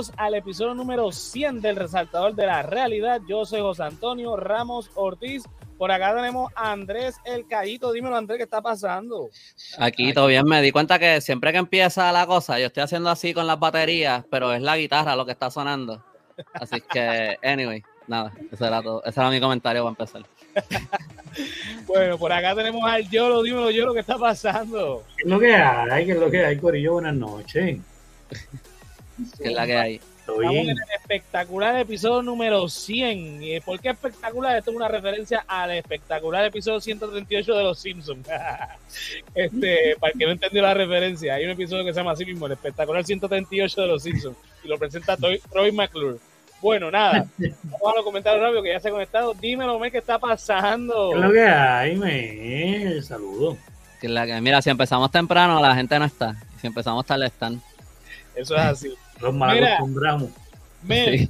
Bienvenidos al episodio número 100 del Resaltador de la Realidad. Yo soy José Antonio Ramos Ortiz. Por acá tenemos a Andrés El Callito. Dímelo, Andrés, ¿qué está pasando? Aquí todo bien, me di cuenta que siempre que empieza la cosa, yo estoy haciendo así con las baterías, pero es la guitarra lo que está sonando. Así que, anyway, nada, ese era, todo. ese era mi comentario para empezar. bueno, por acá tenemos al Yolo, dímelo Yolo, ¿qué está pasando? ¿Qué es lo que hay? ¿Qué es lo que hay, Corillo? Buenas noches. ¿Qué es la que hay? Estamos en el espectacular episodio número 100. Eh, ¿Por qué espectacular? Esto es una referencia al espectacular episodio 138 de Los Simpsons. este, para el que no entendió la referencia, hay un episodio que se llama así mismo, el espectacular 138 de Los Simpsons, y lo presenta Troy McClure. Bueno, nada, vamos a los comentarios rápidos que ya se ha conectado. Dímelo, me, ¿qué está pasando? ¿Qué es lo que hay, me? Saludos. Mira, si empezamos temprano, la gente no está. Si empezamos tarde, están. Eso es así. Los mal acostumbramos. Mira,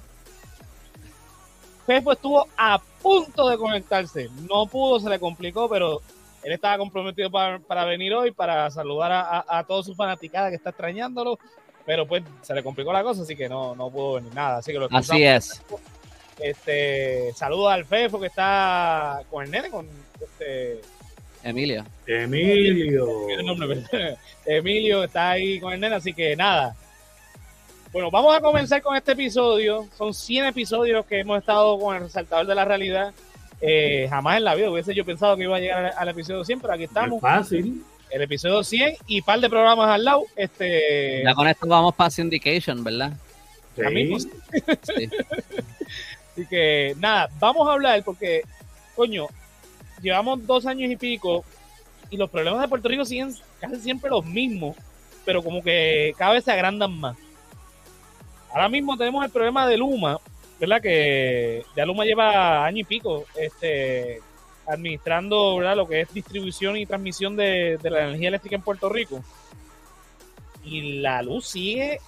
Pepo estuvo a punto de conectarse. No pudo, se le complicó, pero él estaba comprometido para, venir hoy, para saludar a, a, todos sus fanaticadas que está extrañándolo. Pero pues se le complicó la cosa, así que no, no pudo venir nada. Así que lo Así es. Este, saludo al Fefo que está con el nene, con este. Emilio. Emilio. Emilio está ahí con el nene, así que nada. Bueno, vamos a comenzar con este episodio. Son 100 episodios que hemos estado con el resaltador de la realidad. Eh, jamás en la vida hubiese yo pensado que iba a llegar al, episodio 100, pero aquí estamos. Es fácil. El episodio 100 y par de programas al lado. Este... Ya con esto vamos para Syndication, ¿verdad? Sí. sí. Así que nada, vamos a hablar porque, coño, llevamos dos años y pico y los problemas de Puerto Rico siguen casi siempre los mismos, pero como que cada vez se agrandan más. Ahora mismo tenemos el problema de Luma, ¿verdad? Que ya Luma lleva año y pico este, administrando ¿verdad? lo que es distribución y transmisión de, la energía eléctrica en Puerto Rico. Y la luz sigue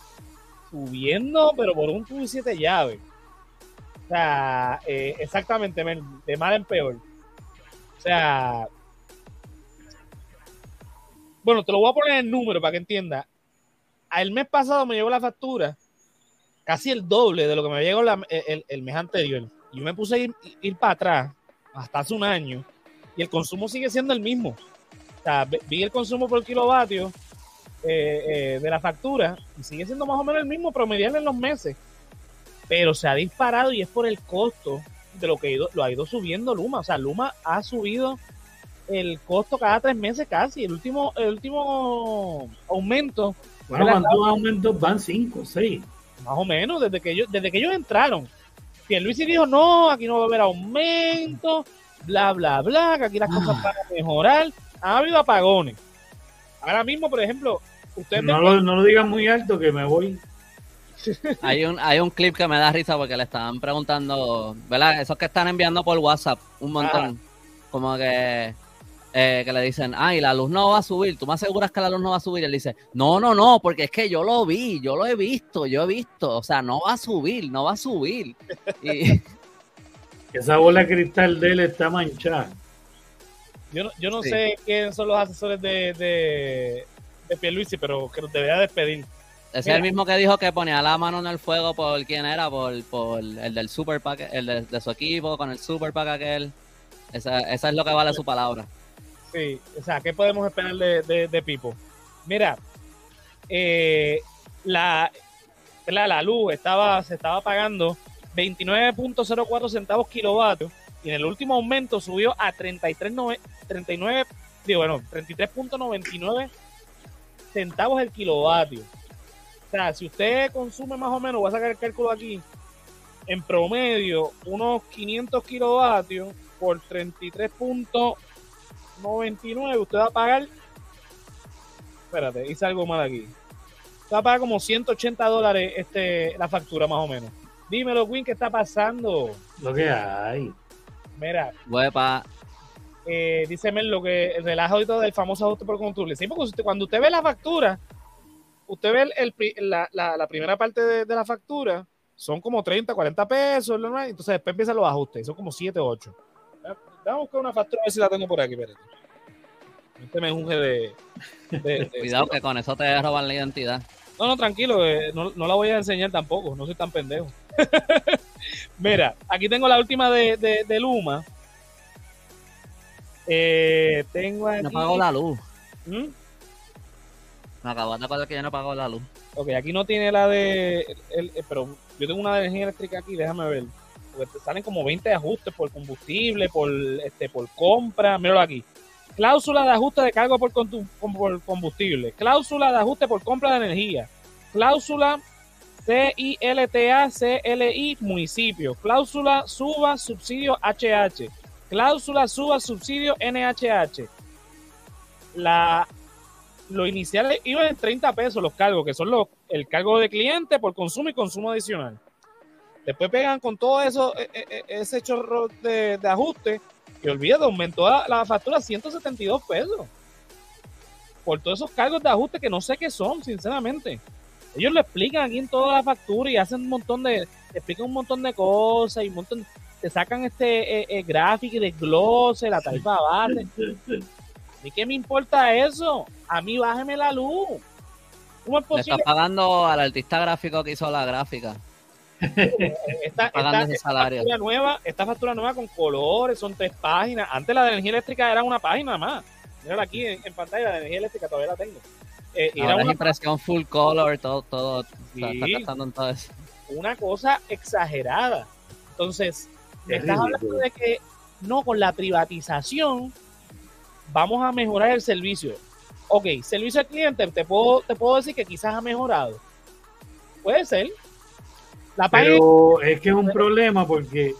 subiendo, pero por un tubo y siete. O sea, eh, exactamente, de mal en peor. O sea, bueno, te lo voy a poner en número para que entienda. El mes pasado me llegó la factura casi el doble de lo que me llegó el, el, mes anterior. Yo me puse a ir, para atrás hasta hace un año y el consumo sigue siendo el mismo. O sea, vi el consumo por kilovatio eh, eh, de la factura y sigue siendo más o menos el mismo promedial en los meses. Pero se ha disparado y es por el costo de lo que lo ha ido subiendo Luma. O sea, Luma ha subido el costo cada tres meses casi. El último, el último aumento. Bueno, ¿cuántos aumentos van? Cinco, seis. Más o menos, desde que ellos, desde que ellos entraron. Que Luis dijo, no, aquí no va a haber aumento, bla, bla, bla, que aquí las cosas ah. van a mejorar. Ha habido apagones. Ahora mismo, por ejemplo, ustedes... No, lo, no lo digan muy alto que me voy. hay un, hay un clip que me da risa porque le estaban preguntando, ¿verdad? Esos que están enviando por WhatsApp un montón. Como que eh, que le dicen, ay, la luz no va a subir, ¿tú me aseguras que la luz no va a subir? Él dice, no, no, no, porque es que yo lo vi, yo lo he visto, yo he visto, o sea, no va a subir, no va a subir. Y... Esa bola de cristal de él está manchada. Yo no, yo no sé quiénes son los asesores de, de, de Pierluisi, pero que los debería despedir. Ese es el mismo que dijo que ponía la mano en el fuego por quién era, por, por el del super pack, el de, su equipo, con el super pack aquel. Esa, esa es lo que vale su palabra. Sí, o sea, ¿qué podemos esperar de, de, Pipo? Mira, eh, la, la, luz estaba, se estaba pagando 29.04 centavos kilovatios y en el último aumento subió a 33, 39, digo, bueno, 33.99 centavos el kilovatio. O sea, si usted consume más o menos, voy a sacar el cálculo aquí, en promedio, unos 500 kilovatios por 33. 99, usted va a pagar. Espérate, hice algo mal aquí. Usted va a pagar como 180 dólares este, la factura, más o menos. Dímelo, Win, ¿qué está pasando? Lo que hay. Mira. Huepa. Eh, dice lo que el relajo y todo del famoso ajuste por combustible. Sí, porque usted, cuando usted ve la factura, usted ve el, la, la, primera parte de, la factura, son como 30, 40 pesos, entonces después empiezan los ajustes, son como 7, 8. Vamos a buscar una factura a ver si la tengo por aquí, espérate. Este me unge de, Cuidado que con eso te roban la identidad. No, no, tranquilo, eh, no, no la voy a enseñar tampoco, no soy tan pendejo. Mira, aquí tengo la última de, de, de Luma. Eh, tengo aquí... No apagó la luz. ¿Mm? Me acabo de acordar que ya no apagó la luz. Ok, aquí no tiene la de... el- el- pero yo tengo una de energía eléctrica aquí, déjame ver. Porque te salen como 20 ajustes por combustible, por este por compra. Míralo aquí. Cláusula de ajuste de cargo por, por combustible. Cláusula de ajuste por compra de energía. Cláusula CILTA CLI municipio. Cláusula suba subsidio HH. Cláusula suba subsidio NHH. La, lo inicial iba en 30 pesos los cargos, que son los, el cargo de cliente por consumo y consumo adicional. Después pegan con todo eso, e- e- e- ese chorro de, de ajuste, y olvídate, aumentó la, la factura a 172 pesos. Por todos esos cargos de ajuste que no sé qué son, sinceramente. Ellos lo explican aquí en toda la factura y hacen un montón de, explican un montón de cosas y un montón, te sacan este eh, eh, gráfico y desglose, la tarifa base. ¿A mí qué me importa eso? A mí bájeme la luz. ¿Cómo es Le está posible? pagando al artista gráfico que hizo la gráfica. Esta, pagando esta- ese esta salario. factura nueva, esta factura nueva con colores, son tres páginas. Antes la de energía eléctrica era una página más. Mírala aquí en, en pantalla, la de energía eléctrica todavía la tengo. Eh, y era Ahora es una, impresión full color, todo, todo. Sí. Está gastando en todo eso. una cosa exagerada. Entonces, me estás hablando de que no, con la privatización vamos a mejorar el servicio. Ok, servicio al cliente, te puedo, te puedo decir que quizás ha mejorado. Puede ser. La Pero es que es un problema porque,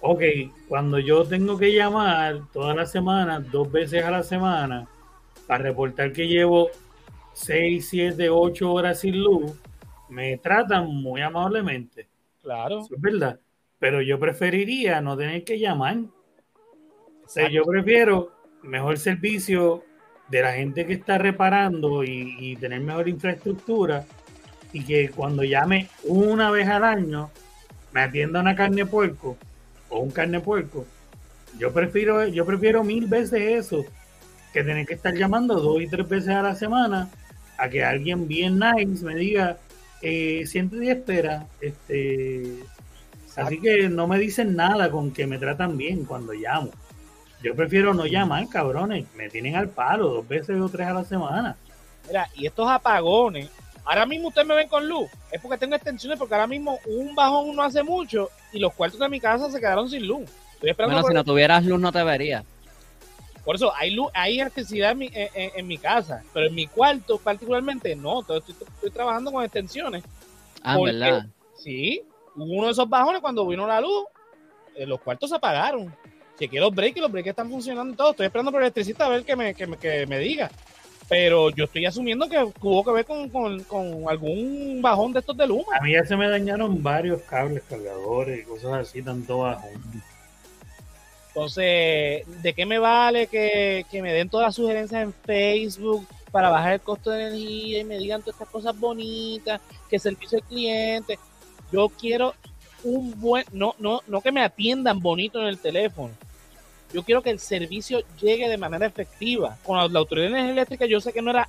ok, cuando yo tengo que llamar todas las semanas, dos veces a la semana, para reportar que llevo 6, 7, 8 horas sin luz, me tratan muy amablemente. Claro. Eso es verdad. Pero yo preferiría no tener que llamar. O sea, yo prefiero mejor servicio de la gente que está reparando y, y tener mejor infraestructura y que cuando llame una vez al año me atienda una carne puerco o un carne puerco. Yo prefiero, yo prefiero mil veces eso que tener que estar llamando dos y tres veces a la semana a que alguien bien nice me diga eh, siéntate y espera. Este, así que no me dicen nada con que me tratan bien cuando llamo. Yo prefiero no llamar, cabrones. Me tienen al palo dos veces o tres a la semana. Mira, y estos apagones, ahora mismo ustedes me ven con luz, es porque tengo extensiones, porque ahora mismo un bajón no hace mucho y los cuartos de mi casa se quedaron sin luz. Estoy esperando Bueno, si no tuvieras luz no te vería. por eso, hay luz, hay electricidad en mi, en, mi casa, pero en mi cuarto particularmente no, entonces estoy, estoy trabajando con extensiones. Ah, Porque- ¿verdad? Sí, uno de esos bajones cuando vino la luz, eh, los cuartos se apagaron. Chequeé los breaks los breaks están funcionando todos. Estoy esperando por el electricista a ver que me, que me, que me diga. Pero yo estoy asumiendo que tuvo que ver con, con, con algún bajón de estos de Luma. A mí ya se me dañaron varios cables, cargadores y cosas así, tanto bajo. Entonces, ¿de qué me vale que, que me den todas las sugerencias en Facebook para bajar el costo de energía y me digan todas estas cosas bonitas, que servicio al cliente? Yo quiero un buen, no, no, no que me atiendan bonito en el teléfono. Yo quiero que el servicio llegue de manera efectiva. Con la, autoridad de energía eléctrica yo sé que no era,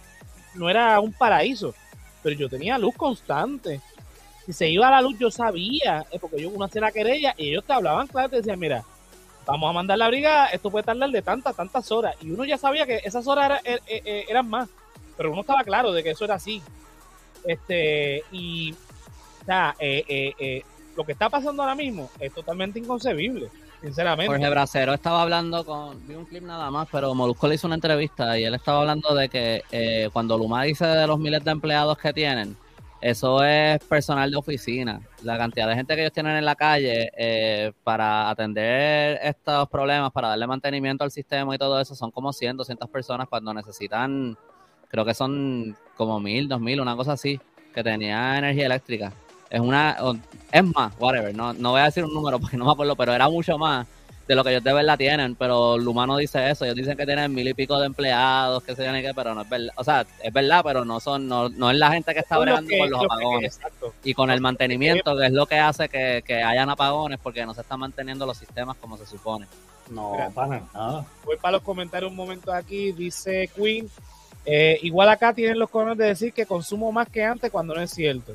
no era un paraíso, pero yo tenía luz constante. Si se iba la luz, yo sabía, eh, porque yo uno hacía la querella y ellos te hablaban claro, te decían, mira, vamos a mandar la brigada, esto puede tardar de tantas, tantas horas. Y uno ya sabía que esas horas er- er- er- eran más, pero uno estaba claro de que eso era así. Este, y, o sea, eh, eh, eh, lo que está pasando ahora mismo es totalmente inconcebible, sinceramente. Jorge Bracero estaba hablando con, vi un clip nada más, pero Molusco le hizo una entrevista y él estaba hablando de que eh, cuando Luma dice de los miles de empleados que tienen, eso es personal de oficina. La cantidad de gente que ellos tienen en la calle eh, para atender estos problemas, para darle mantenimiento al sistema y todo eso, son como 100, 200 personas cuando necesitan, creo que son como 1000, 2000, una cosa así, que tenía energía eléctrica. Es una, es más, whatever, no, no voy a decir un número porque no me acuerdo, pero era mucho más de lo que ellos de verdad tienen, pero Luma no dice eso, ellos dicen que tienen mil y pico de empleados, que se tienen que, pero no es verdad, o sea, es verdad, pero no son, no, no es la gente que está bregando con los que- apagones y con el mantenimiento, que es lo que hace que, que hayan apagones, porque no se están manteniendo los sistemas como se supone. No, Mira. para nada. Voy para los comentarios un momento aquí. Dice Queen. Eh, igual acá tienen los cojones de decir que consumo más que antes cuando no es cierto.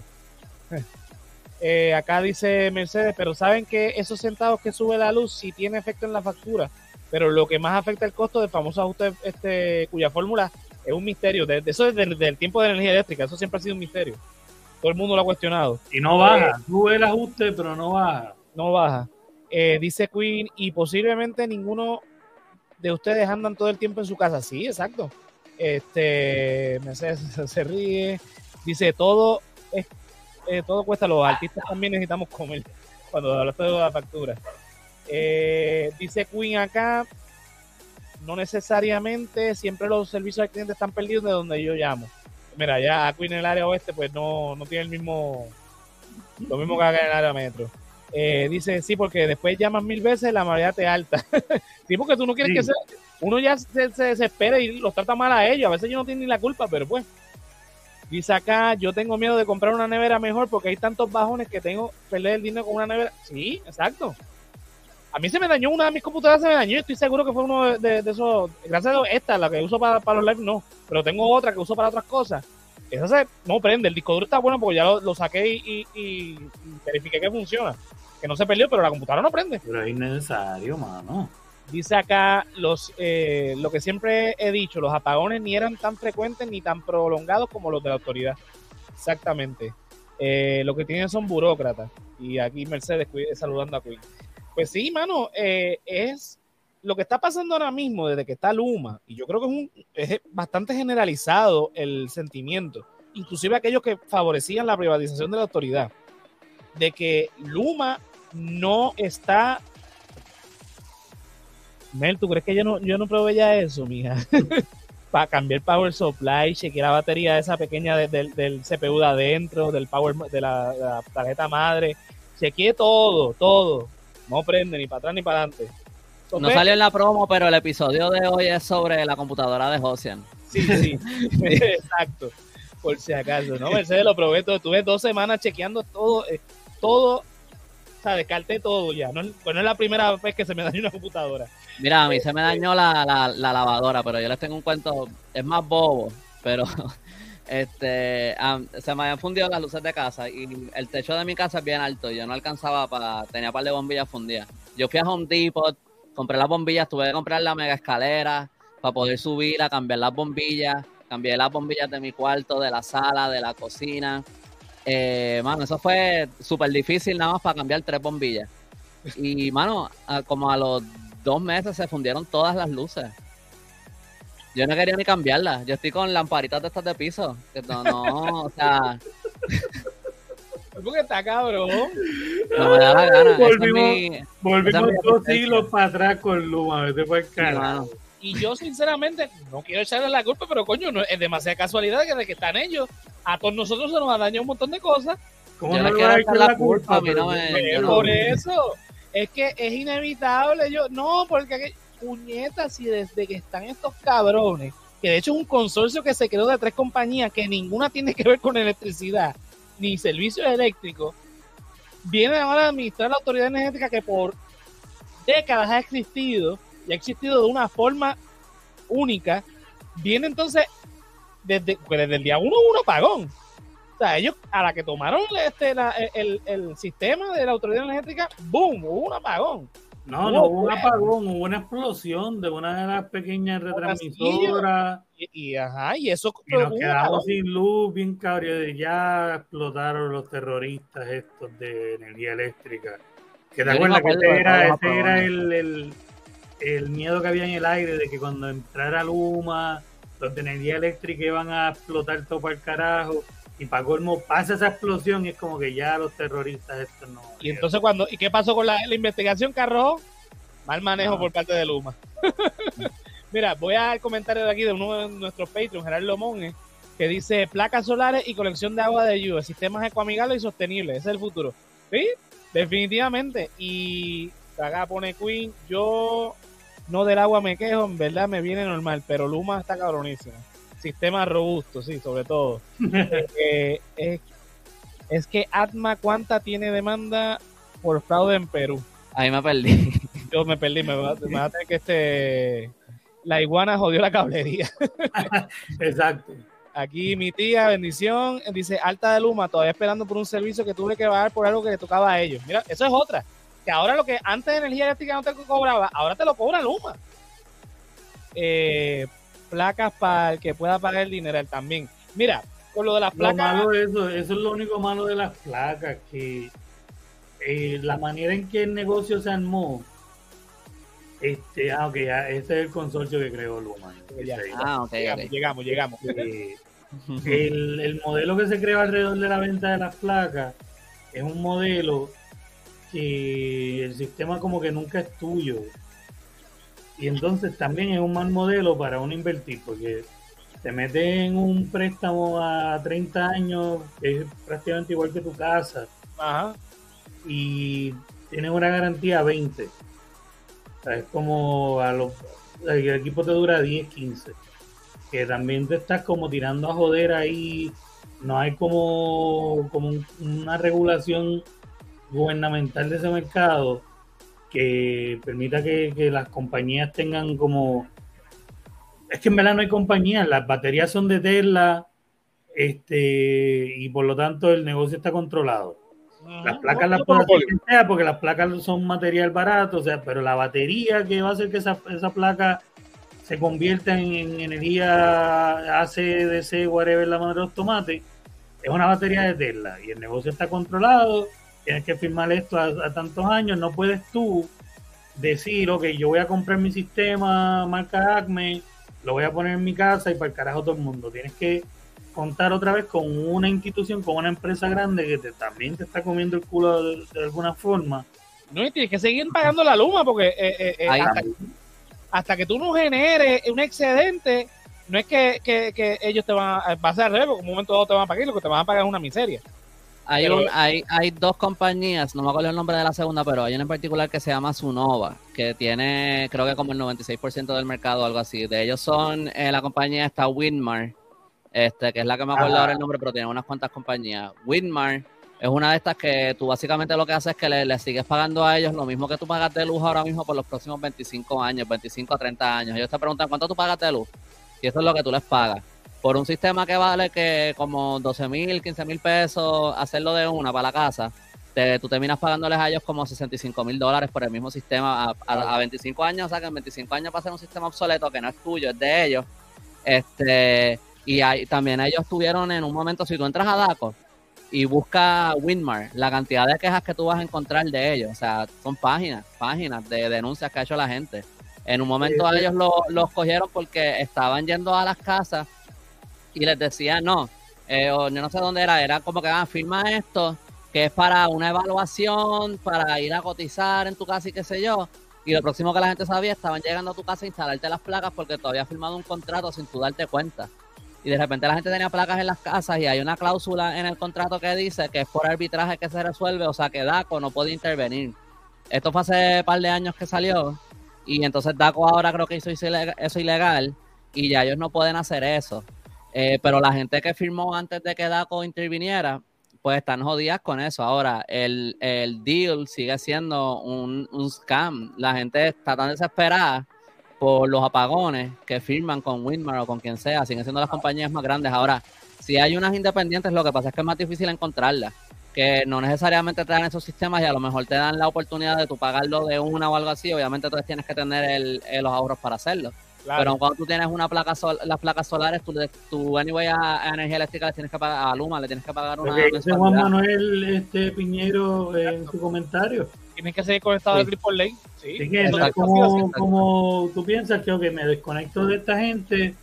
Eh, acá dice Mercedes, pero saben que esos centavos que sube la luz sí tiene efecto en la factura, pero lo que más afecta el costo del famoso ajuste este, cuya fórmula es un misterio. De, eso es del, tiempo de la energía eléctrica, eso siempre ha sido un misterio. Todo el mundo lo ha cuestionado. Y no baja, eh, sube el ajuste, pero no baja. No baja. Eh, dice Queen, y posiblemente ninguno de ustedes andan todo el tiempo en su casa. Sí, exacto. Este, Mercedes se ríe. Dice, todo es eh, todo cuesta, los artistas también necesitamos comer cuando hablaste de la factura. Eh, dice Queen acá, no necesariamente siempre los servicios al cliente están perdidos de donde yo llamo. Mira, ya Queen en el área oeste pues no, no tiene el mismo, lo mismo que acá en el área metro. Eh, dice, sí, porque después llaman mil veces, la mayoría te alta. sí, porque tú no quieres que sea, uno ya se, se desespera y los trata mal a ellos. A veces ellos no tienen ni la culpa, pero pues Dice acá, yo tengo miedo de comprar una nevera mejor porque hay tantos bajones que tengo perder el dinero con una nevera. Sí, exacto. A mí se me dañó una de mis computadoras, se me dañó. Estoy seguro que fue uno de, esos. Gracias a esta, la que uso para, para los live, no. Pero tengo otra que uso para otras cosas. Esa se no prende. El disco duro está bueno porque ya lo, saqué y, y, verifiqué que funciona. Que no se perdió, pero la computadora no prende. Pero es innecesario, mano. Dice acá los eh, lo que siempre he dicho, los apagones ni eran tan frecuentes ni tan prolongados como los de la autoridad. Exactamente. Eh, lo que tienen son burócratas. Y aquí Mercedes saludando a Queen. Pues sí, mano, eh, es lo que está pasando ahora mismo desde que está Luma, y yo creo que es, un, es bastante generalizado el sentimiento, inclusive aquellos que favorecían la privatización de la autoridad, de que Luma no está Mel, ¿tú crees que yo no, yo no probé ya eso, mija? Para cambiar power supply, chequear la batería esa pequeña del CPU de adentro, del power de la, tarjeta madre. Chequeé todo, todo. No prende ni para atrás ni para adelante. no salió en la promo, pero el episodio de hoy es sobre la computadora de Josian. Sí, sí, exacto. Por si acaso, ¿no? Mercedes lo probé todo. Tuve dos semanas chequeando todo, eh, todo, o sea, descarté todo ya. No, pues no es la primera vez que se me dañó una computadora. Mira, a mí se me dañó la, la, lavadora, pero yo les tengo un cuento, es más bobo, pero este se me habían fundido las luces de casa y el techo de mi casa es bien alto, yo no alcanzaba para, tenía un par de bombillas fundidas. Yo fui a Home Depot, compré las bombillas, tuve que comprar la mega escalera para poder subir a cambiar las bombillas, cambié las bombillas de mi cuarto, de la sala, de la cocina. Eh, mano, eso fue súper difícil nada más para cambiar tres bombillas. Y, mano, como a los dos meses se fundieron todas las luces. Yo no quería ni cambiarlas. Yo estoy con lamparitas de estas de piso. No, no, o sea. Porque está cabrón. No me da la gana. Volvimos, volvimos dos siglos para atrás con Luma. Ese fue el Y yo, sinceramente, no quiero echarle la culpa, pero coño, no, es demasiada casualidad que de que están ellos. A todos nosotros se nos ha dañado un montón de cosas. ¿Cómo yo no le quiero echar la culpa? A mí no me, por eso es que es inevitable. Yo, no, porque puñetas, y desde que están estos cabrones, que de hecho es un consorcio que se creó de tres compañías que ninguna tiene que ver con electricidad ni servicios eléctricos, viene ahora a administrar la autoridad energética que por décadas ha existido y ha existido de una forma única. Viene entonces desde, desde el día uno un apagón sea, ellos a la que tomaron este, el, el, sistema de la autoridad energética, ¡boom! Hubo un apagón. No, no hubo un apagón, hubo una explosión de una de las pequeñas retransmisoras. Y, ajá, y eso. Y nos quedamos sin luz, bien cabrón. Ya explotaron los terroristas estos de energía eléctrica. Que te acuerdas que ese era, ese era el, el, el, miedo que había en el aire de que cuando entrara Luma, los de energía eléctrica iban a explotar todo para el carajo y para colmo pasa esa explosión y es como que ya los terroristas esto no. Y entonces cuando, ¿y qué pasó con la, investigación, Carro? Mal manejo por parte de Luma. Mira, voy a dar comentario de aquí de uno de nuestros Patreons, Gerardo Monge, que dice placas solares y colección de agua de lluvia, sistemas ecoamigables y sostenibles, ese es el futuro. Sí, definitivamente. Y acá pone Queen, yo no del agua me quejo, en verdad me viene normal, pero Luma está cabronísimo sistema robusto, sí, sobre todo. Eh, es, que Atma, ¿cuánta tiene demanda por fraude en Perú? Ahí me perdí. Yo me perdí, me va, a tener que este La iguana jodió la cablería. Exacto. Aquí mi tía, bendición, dice Alta de Luma, todavía esperando por un servicio que tuve que pagar por algo que le tocaba a ellos. Mira, eso es otra. Que ahora lo que antes de energía eléctrica no te cobraba, ahora te lo cobra Luma. Eh, placas para el que pueda pagar el dinero también. Mira, con lo de las placas. malo eso, eso es lo único malo de las placas, que eh, la manera en que el negocio se armó. Este, ah, ok, ese es el consorcio que creó Luma. Ah, ok, llegamos, llegamos. Eh, el, el modelo que se creó alrededor de la venta de las placas es un modelo que el sistema como que nunca es tuyo. Y entonces también es un mal modelo para uno invertir, porque te metes en un préstamo a 30 años, que es prácticamente igual que tu casa, y tienes una garantía a 20. es como a los, el equipo te dura 10, 15. Que también te estás como tirando a joder ahí. No hay como, como una regulación gubernamental de ese mercado que permita que, las compañías tengan como... Es que en verdad no hay compañías, las baterías son de Tesla este, y por lo tanto el negocio está controlado. Las placas las puede hacer porque las placas son material barato, o sea, pero la batería que va a hacer que esa, esa placa se convierta en, energía ACDC, whatever la madre de los tomates, es una batería de Tesla y el negocio está controlado tienes que firmar esto a, tantos años, no puedes tú decir, ok, yo voy a comprar mi sistema marca Acme, lo voy a poner en mi casa y para el carajo todo el mundo. Tienes que contar otra vez con una institución, con una empresa grande que te, también te está comiendo el culo de, alguna forma. No, y tienes que seguir pagando la luma porque eh, eh, eh, hasta, que tú no generes un excedente, no es que, ellos te van a pasar al revés, porque en un momento dado te van a pagar, lo que te van a pagar es una miseria. Hay, hay, hay dos compañías, no me acuerdo el nombre de la segunda, pero hay una en particular que se llama Sunova, que tiene creo que como el 96% del mercado o algo así. De ellos son, eh, la compañía está Winmar, este, que es la que me acuerdo ahora el nombre, pero tiene unas cuantas compañías. Winmar es una de estas que tú básicamente lo que haces es que le, sigues pagando a ellos lo mismo que tú pagas de luz ahora mismo por los próximos 25 años, 25 a 30 años. Ellos te preguntan cuánto tú pagas de luz y eso es lo que tú les pagas por un sistema que vale que como 12 mil, 15 mil pesos, hacerlo de una para la casa, te, tú terminas pagándoles a ellos como 65 mil dólares por el mismo sistema a, 25 años, o sea que en 25 años para hacer un sistema obsoleto que no es tuyo, es de ellos. Este, y hay, también ellos tuvieron en un momento, si tú entras a DACO y buscas Winmar, la cantidad de quejas que tú vas a encontrar de ellos, o sea, son páginas, páginas de denuncias que ha hecho la gente. En un momento ellos los cogieron porque estaban yendo a las casas y les decía, no, eh, yo no sé dónde era, era como que, ah, firma esto, que es para una evaluación, para ir a cotizar en tu casa y qué sé yo. Y lo próximo que la gente sabía, estaban llegando a tu casa a instalarte las placas porque tú habías firmado un contrato sin tú darte cuenta. Y de repente la gente tenía placas en las casas y hay una cláusula en el contrato que dice que es por arbitraje que se resuelve, o sea que DACO no puede intervenir. Esto fue hace un par de años que salió y entonces DACO ahora creo que hizo eso ilegal y ya ellos no pueden hacer eso. Eh, pero la gente que firmó antes de que DACO interviniera, pues están jodidas con eso. Ahora, el, deal sigue siendo un, scam. La gente está tan desesperada por los apagones que firman con Winmar o con quien sea, siguen siendo las compañías más grandes. Ahora, si hay unas independientes, lo que pasa es que es más difícil encontrarlas, que no necesariamente te dan esos sistemas y a lo mejor te dan la oportunidad de tú pagarlo de una o algo así. Obviamente, entonces tienes que tener los ahorros para hacerlo. Pero cuando tú tienes una placa sol, las placas solares, tú, tú anyway a, energía eléctrica le tienes que pagar a Luma, le tienes que pagar una dice Juan Manuel este Piñero en su comentario. Tienes que seguir conectado al por ley. Sí. es como, como, tú piensas que okay, me desconecto de esta gente,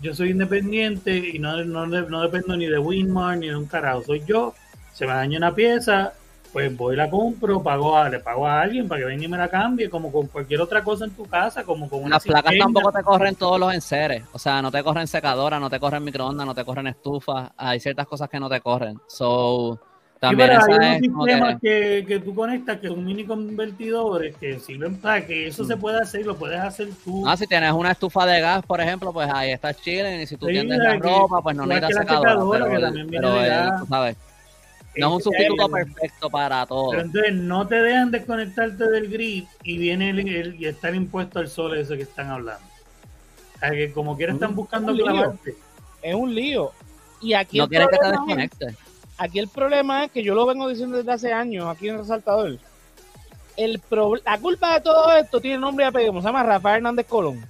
yo soy independiente y no, no, no dependo ni de Winmar ni de un carajo, soy yo, se me daña una pieza, pues voy y la compro, pago a, le pago a alguien para que venga y me la cambie, como con cualquier otra cosa en tu casa, como con una Las placas tampoco te corren todos los enseres, o sea, no te corren secadora, no te corren microondas, no te corren estufa, hay ciertas cosas que no te corren. So, también sí, pero hay unos sistemas que... Que, tú conectas que son mini convertidores que sirven para que eso se mm. pueda hacer lo puedes hacer tú. Ah, si tienes una estufa de gas, por ejemplo, pues ahí está chile y si tú tienes la ropa, pues no necesitas secadora. pero, pero, tú sabes no es un sustituto perfecto para todo. Pero entonces no te dejan desconectarte del grid y viene el, y está el impuesto al sol ese que están hablando. O sea, que como quiera están Mm. buscando Un lío. clavarte. Es un lío. Y aquí No el quieres que te es- desconectes. aquí el problema es que yo lo vengo diciendo desde hace años aquí en Resaltador. El pro- la culpa de todo esto tiene nombre y apellido, se llama Rafael Hernández Colón.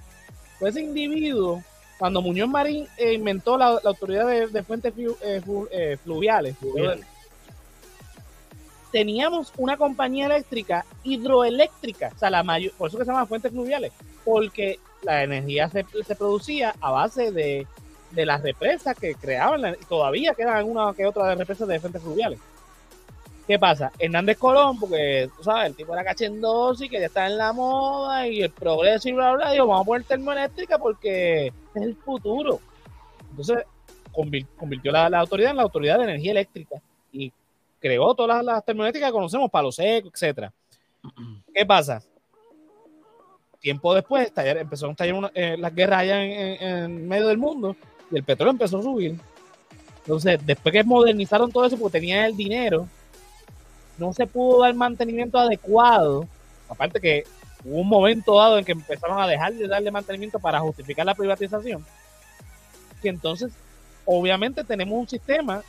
Fue ese individuo, cuando Muñoz Marín eh, inventó la, la autoridad de, de fuentes flu- eh, flu- eh, fluviales, Fluviales. Teníamos una compañía eléctrica hidroeléctrica, o sea, la mayor, por eso que se llama fuentes fluviales, porque la energía se, se producía a base de, de las represas que creaban, la- todavía quedan una que otra de represas de fuentes fluviales. ¿Qué pasa? Hernández Colón, porque tú sabes, el tipo era cachendoso y quería estar en la moda y el progreso y bla, bla, bla, dijo, vamos a poner termoeléctrica porque es el futuro. Entonces, convir- convirtió la, la autoridad en la autoridad de energía eléctrica creó todas las, las que conocemos, palo seco, etcétera. ¿Qué pasa? Tiempo después empezaron a eh, las guerras allá en, en- en medio del mundo y el petróleo empezó a subir. Entonces, después que modernizaron todo eso porque tenían el dinero, no se pudo dar mantenimiento adecuado. Aparte que hubo un momento dado en que empezaron a dejar de darle mantenimiento para justificar la privatización. Que entonces, obviamente, tenemos un sistema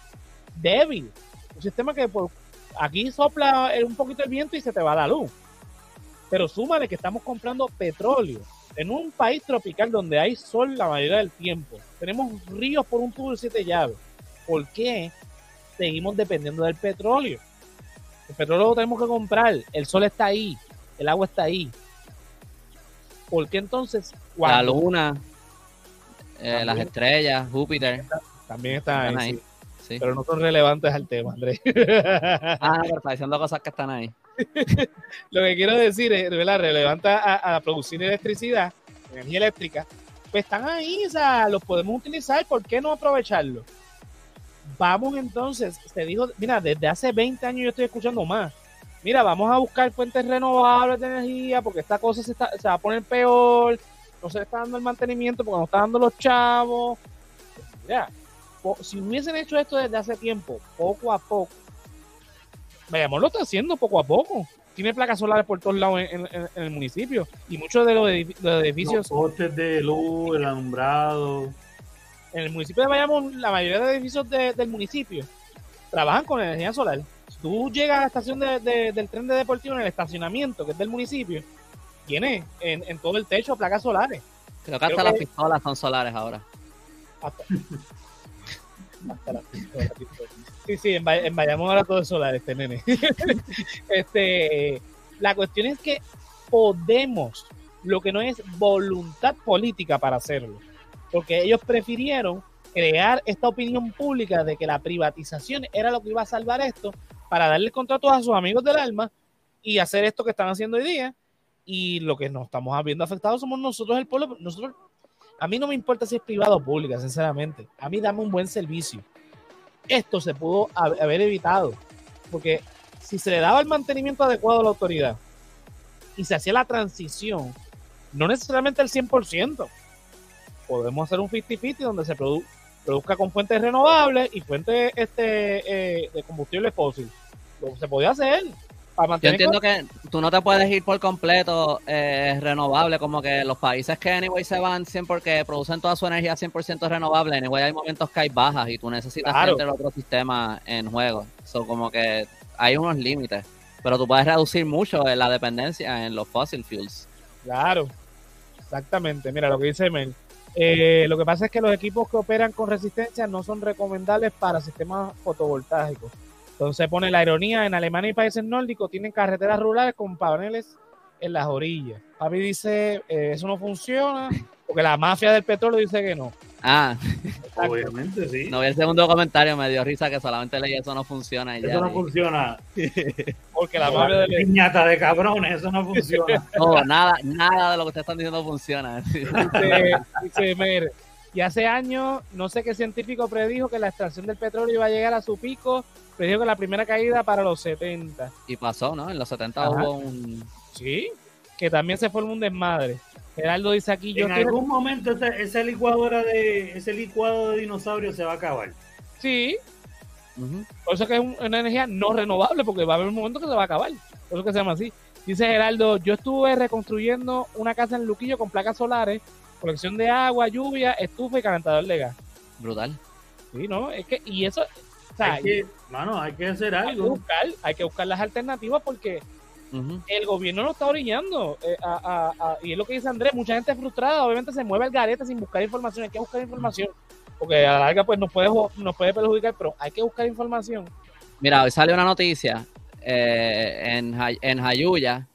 débil. Un sistema que por aquí sopla un poquito el viento y se te va la luz. Pero súmale que estamos comprando petróleo en un país tropical donde hay sol la mayoría del tiempo. Tenemos ríos por un tubo de siete llaves. ¿Por qué seguimos dependiendo del petróleo? El petróleo lo tenemos que comprar. El sol está ahí. El agua está ahí. ¿Por qué entonces? La cuando- luna, eh, las estrellas, Júpiter. También están ahí. Están ahí. sí. Sí. Pero no son relevantes al tema, Andrés. Ah, pero está diciendo cosas que están ahí. Lo que quiero decir es, ¿verdad? Relevante a, a producir electricidad, energía eléctrica, pues están ahí, o sea, los podemos utilizar, ¿por qué no aprovecharlo? Vamos entonces, se dijo, mira, desde hace 20 años yo estoy escuchando más. Mira, vamos a buscar fuentes renovables de energía porque esta cosa se, está- se va a poner peor, no se le está dando el mantenimiento porque no está dando los chavos. Mira, po- si hubiesen hecho esto desde hace tiempo, poco a poco, Bayamón lo está haciendo poco a poco. Tiene placas solares por todos lados en, en- en el municipio. Y muchos de los, edifi- los Los edificios postes de luz, el alumbrado. en el municipio de Bayamón, la mayoría de edificios de- del municipio trabajan con energía solar. Si tú llegas a la estación de- de- del tren de deportivo en el estacionamiento, que es del municipio, tiene en, en todo el techo placas solares. Creo que hasta Creo las que- pistolas son solares ahora. Hasta, Sí, sí, en, en ahora todo es solar, este nene. este, la cuestión es que podemos, lo que no es voluntad política para hacerlo, porque ellos prefirieron crear esta opinión pública de que la privatización era lo que iba a salvar esto para darle contratos a sus amigos del alma y hacer esto que están haciendo hoy día. Y lo que nos estamos viendo afectados somos nosotros, el pueblo. Nosotros, a mí no me importa si es privado o pública, sinceramente. A mí dame un buen servicio. Esto se pudo hab- haber evitado, porque si se le daba el mantenimiento adecuado a la autoridad y se hacía la transición, no necesariamente el 100%, podemos hacer un 50-50 donde se produ- produzca con fuentes renovables y fuentes este, eh, de combustible fósil. Se podía hacer Yo entiendo que tú no te puedes ir por completo eh, renovable, como que los países que anyway se van siempre porque producen toda su energía 100% renovable, anyway hay momentos que hay bajas y tú necesitas Claro. meter otro sistema en juego. So, como que hay unos límites, pero tú puedes reducir mucho eh, la dependencia en los fossil fuels. Claro, exactamente. Mira lo que dice Mel. Eh, lo que pasa es que los equipos que operan con resistencia no son recomendables para sistemas fotovoltaicos. Entonces pone la ironía, en Alemania y países nórdicos tienen carreteras rurales con paneles en las orillas. Papi dice, eh, eso no funciona, porque la mafia del petróleo dice que no. Ah, Exacto. Obviamente, sí. no vi el segundo comentario, me dio risa que solamente leí eso no funciona y ya. eso no y- funciona. Porque la mafia del Piñata de cabrones, eso no funciona. No, nada, nada de lo que ustedes están diciendo funciona. dice, dice y hace años, no sé qué científico predijo que la extracción del petróleo iba a llegar a su pico, predijo que la primera caída para los 70. Y pasó, ¿no? En los 70 Ajá. hubo un... Sí, que también se formó un desmadre. Gerardo dice aquí, yo en quiero- algún momento esa, esa licuadora de ese licuado de dinosaurio se va a acabar. Sí, Ujú. por eso que es un- una energía no renovable, porque va a haber un momento que se va a acabar. Por eso que se llama así. Dice Gerardo, yo estuve reconstruyendo una casa en Luquillo con placas solares colección de agua, lluvia, estufa y calentador de gas. Brutal. Sí, ¿no? Es que, y eso, o sea, Hay que, mano, hay que hacer hay que algo. buscar, hay que buscar las alternativas porque el gobierno no está orillando. eh, a- a- a- y es lo que dice Andrés, mucha gente frustrada, obviamente se mueve el garete sin buscar información, hay que buscar información. Porque a la larga pues nos puede, nos puede perjudicar, pero hay que buscar información. Mira, hoy salió una noticia eh, en, en Jayuya.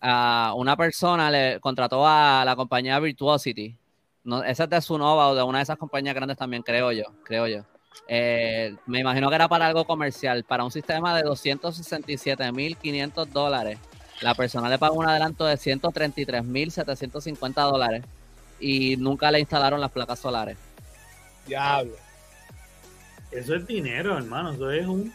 A una persona le contrató a la compañía Virtuosity. No, esa es de Sunova o de una de esas compañías grandes también, creo yo. Creo yo. Eh, me imagino que era para algo comercial, para un sistema de 267.500 dólares. La persona le pagó un adelanto de 133.750 dólares y nunca le instalaron las placas solares. Diablo. Eso es dinero, hermano. Eso es un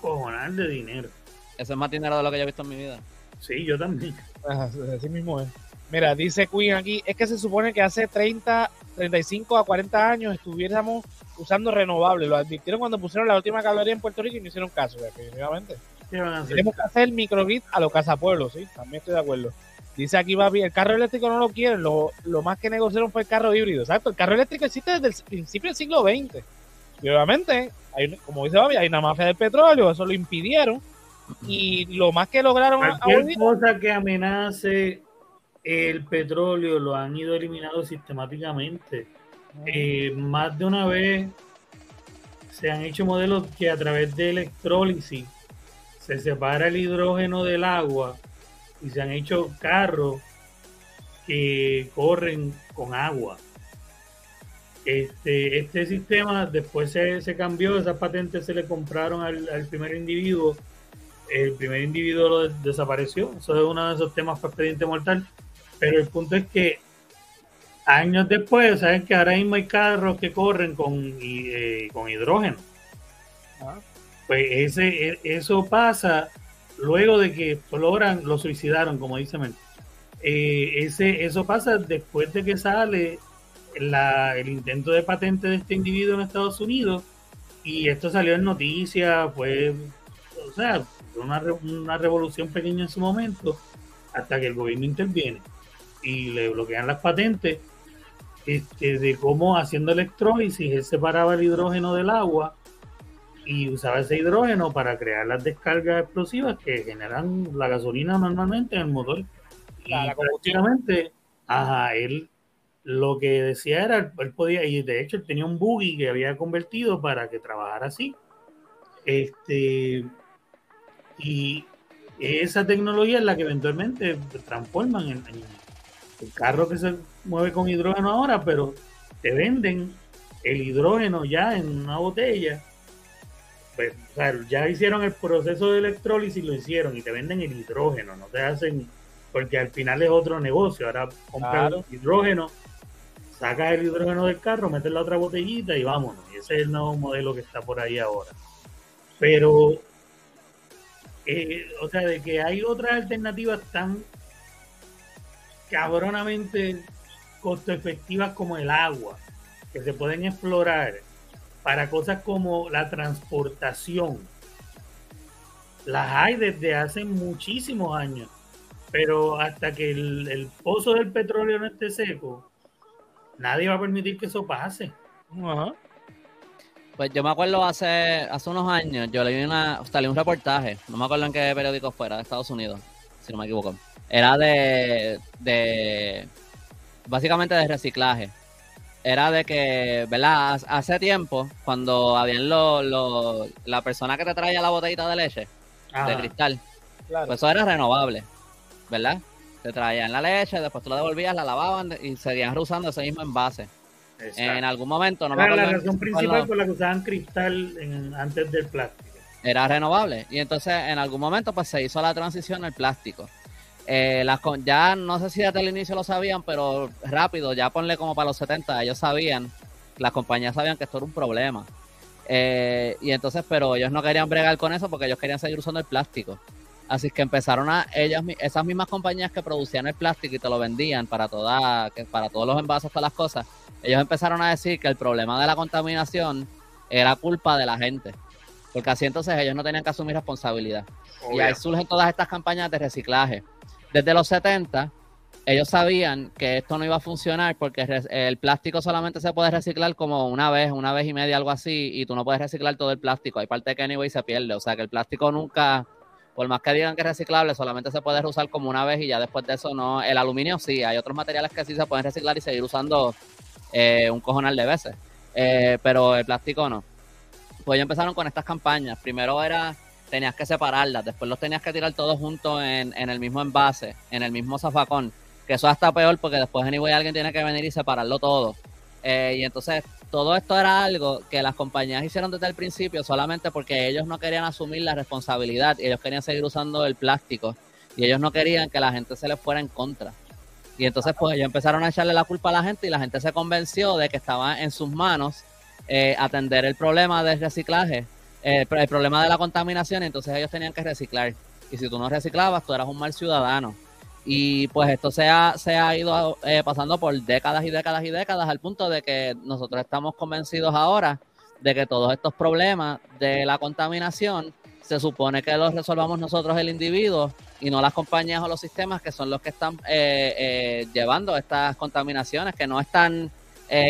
cojonal de dinero. Eso es más dinero de lo que yo he visto en mi vida. Sí, yo también. Ajá, así mismo es. Mira, dice Queen aquí, es que se supone que hace 30, 35 a 40 años estuviéramos usando renovables. Lo advirtieron cuando pusieron la última caballería en Puerto Rico y no hicieron caso, definitivamente. Tenemos que hacer microgrid a los cazapueblos, sí, también estoy de acuerdo. Dice aquí bien, el carro eléctrico no lo quieren, lo, lo más que negociaron fue el carro híbrido. Exacto, el carro eléctrico existe desde el principio del siglo XX. Y obviamente, hay, como dice Babi, hay una mafia del petróleo, eso lo impidieron. Y lo más que lograron Cualquier hoy- cosa que amenace el petróleo lo han ido eliminando sistemáticamente. Eh, más de una vez se han hecho modelos que a través de electrólisis se separa el hidrógeno del agua y se han hecho carros que corren con agua. Este, este sistema después se, se cambió, esas patentes se le compraron al, al primer individuo, el primer individuo lo des- desapareció, eso es uno de esos temas para expediente mortal, pero el punto es que años después, saben que ahora mismo hay carros que corren con, y, eh, con hidrógeno. Ah. Pues ese, e- eso pasa luego de que exploran, lo suicidaron, como dice Mel. Eh, ese, eso pasa después de que sale la- el intento de patente de este individuo en Estados Unidos y esto salió en noticias, fue, o sea, una, re- una revolución pequeña en su momento hasta que el gobierno interviene y le bloquean las patentes este, de cómo haciendo electrólisis él separaba el hidrógeno del agua y usaba ese hidrógeno para crear las descargas explosivas que generan la gasolina normalmente en el motor. Y La- la combustión. prácticamente, ajá, él lo que decía era, él podía, y de hecho él tenía un buggy que había convertido para que trabajara así. Este, y esa tecnología es la que eventualmente transforman en, en el carro que se mueve con hidrógeno ahora, pero te venden el hidrógeno ya en una botella. Pues, o sea, ya hicieron el proceso de electrólisis, lo hicieron y te venden el hidrógeno, no te hacen, porque al final es otro negocio. Ahora compras Claro. hidrógeno, sacas el hidrógeno del carro, metes la otra botellita y vámonos. Y ese es el nuevo modelo que está por ahí ahora. Pero, eh, o sea, de que hay otras alternativas tan cabronamente costo efectivas como el agua, que se pueden explorar para cosas como la transportación. Las hay desde hace muchísimos años, pero hasta que el, el pozo del petróleo no esté seco, nadie va a permitir que eso pase. Ajá. Pues yo me acuerdo hace, hace unos años, yo leí una, salió un reportaje, no me acuerdo en qué periódico fuera, de Estados Unidos, si no me equivoco. Era de, de básicamente de reciclaje. Era de que, ¿verdad? Hace- tiempo, cuando habían los, los- la persona que te traía la botellita de leche, de cristal, Claro. pues eso era renovable, ¿verdad? Te traían la leche, después tú la devolvías, la lavaban y seguían reusando ese mismo envase. Exacto. En algún momento, no me Era acuerdo. la razón principal por la que usaban cristal en- antes del plástico. era renovable. Y entonces en algún momento pues se hizo la transición al plástico. Eh, las con- ya no sé si desde el inicio lo sabían, pero rápido, ya ponle como para los 70, ellos sabían, las compañías sabían que esto era un problema. Eh, y entonces, pero ellos no querían bregar con eso porque ellos querían seguir usando el plástico. Así que empezaron a, ellas, esas mismas compañías que producían el plástico y te lo vendían para, toda, para todos los envases, todas las cosas, ellos empezaron a decir que el problema de la contaminación era culpa de la gente. Porque así entonces ellos no tenían que asumir responsabilidad. Y ahí surgen todas estas campañas de reciclaje. Desde los 70, ellos sabían que esto no iba a funcionar porque el plástico solamente se puede reciclar como una vez, una vez y media, algo así, y tú no puedes reciclar todo el plástico. Hay parte que anyway se pierde, o sea que el plástico nunca, por más que digan que es reciclable, solamente se puede usar como una vez y ya después de eso no. El aluminio sí, hay otros materiales que sí se pueden reciclar y seguir usando eh, un cojonal de veces, eh, pero el plástico no. Pues ellos empezaron con estas campañas. Primero era tenías que separarlas, después los tenías que tirar todos juntos en, en el mismo envase, en el mismo zafacón que eso hasta peor porque después anyway alguien tiene que venir y separarlo todo. Eh, y entonces todo esto era algo que las compañías hicieron desde el principio solamente porque ellos no querían asumir la responsabilidad y ellos querían seguir usando el plástico y ellos no querían que la gente se les fuera en contra. Y entonces pues ellos empezaron a echarle la culpa a la gente y la gente se convenció de que estaba en sus manos eh, atender el problema del reciclaje, eh, el problema de la contaminación, y entonces ellos tenían que reciclar. Y si tú no reciclabas, tú eras un mal ciudadano. Y pues esto se ha, se ha ido eh, pasando por décadas y décadas y décadas al punto de que nosotros estamos convencidos ahora de que todos estos problemas de la contaminación se supone que los resolvamos nosotros el individuo y no las compañías o los sistemas que son los que están eh, eh, llevando estas contaminaciones, que no están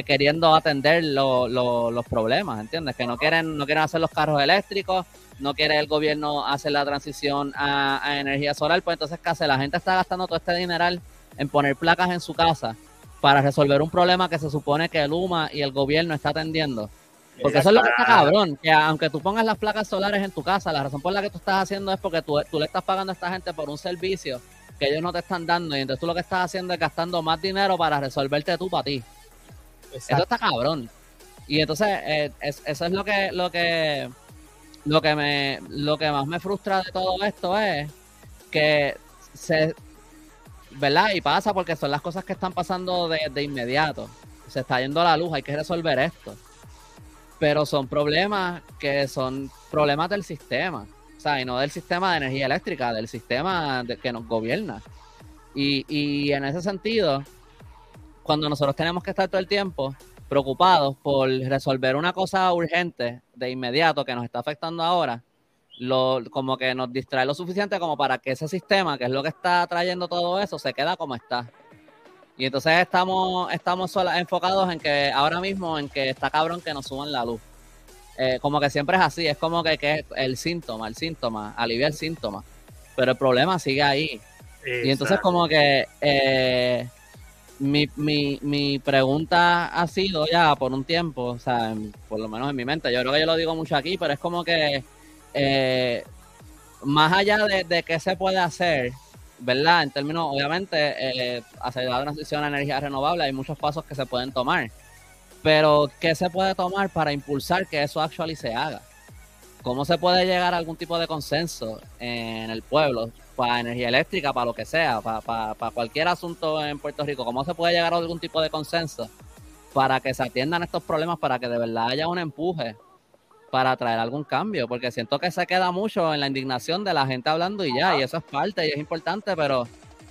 queriendo atender los problemas, ¿entiendes? Que no quieren, no quieren hacer los carros eléctricos, no quiere el gobierno hacer la transición a, energía solar, pues entonces ¿qué hace? La gente está gastando todo este dineral en poner placas en su casa para resolver un problema que se supone que el UMA y el gobierno está atendiendo. Porque eso es lo que está cabrón, que aunque tú pongas las placas solares en tu casa, la razón por la que tú estás haciendo es porque tú, le estás pagando a esta gente por un servicio que ellos no te están dando y entonces tú lo que estás haciendo es gastando más dinero para resolverte tú para ti. Eso está cabrón. Y entonces eh, eso es lo que, lo que lo que me lo que más me frustra de todo esto es que se verdad y pasa porque son las cosas que están pasando de, de inmediato. Se está yendo la luz hay que resolver esto. Pero son problemas que son problemas del sistema. O sea y no del sistema de energía eléctrica del sistema que nos gobierna. Y, y en ese sentido cuando nosotros tenemos que estar todo el tiempo preocupados por resolver una cosa urgente de inmediato que nos está afectando ahora, lo, como que nos distrae lo suficiente como para que ese sistema, que es lo que está trayendo todo eso, se queda como está. Y entonces estamos, estamos enfocados en que ahora mismo, en que está cabrón que nos suban la luz. Eh, como que siempre es así, es como que, que, es el síntoma, el síntoma, alivia el síntoma. Pero el problema sigue ahí. Y entonces como que eh, mi, mi, mi pregunta ha sido ya por un tiempo, o sea, por lo menos en mi mente, yo creo que yo lo digo mucho aquí, pero es como que eh, más allá de, de, qué se puede hacer, ¿verdad? En términos, obviamente, eh, hacer la transición a energía renovable, hay muchos pasos que se pueden tomar, pero ¿qué se puede tomar para impulsar que eso actually se haga? ¿Cómo se puede llegar a algún tipo de consenso en el pueblo? Para energía eléctrica, para lo que sea, para, para, cualquier asunto en Puerto Rico, ¿cómo se puede llegar a algún tipo de consenso para que se atiendan estos problemas, para que de verdad haya un empuje para traer algún cambio? Porque siento que se queda mucho en la indignación de la gente hablando y ya, y eso es parte y es importante, pero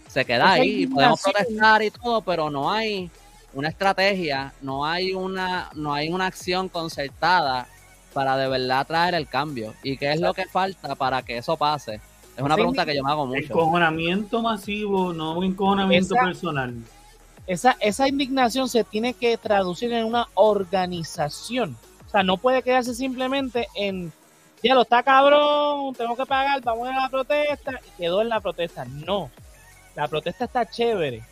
se queda ahí, podemos protestar y todo, pero no hay una estrategia, no hay una, no hay una acción concertada para de verdad traer el cambio. ¿Y qué es lo que falta para que eso pase? Es una pregunta que yo me hago mucho. Encojonamiento masivo, no un encojonamiento personal. Esa, esa indignación se tiene que traducir en una organización. O sea, no puede quedarse simplemente en, ya lo está cabrón, tengo que pagar, vamos a la protesta, y quedó en la protesta. No, la protesta está chévere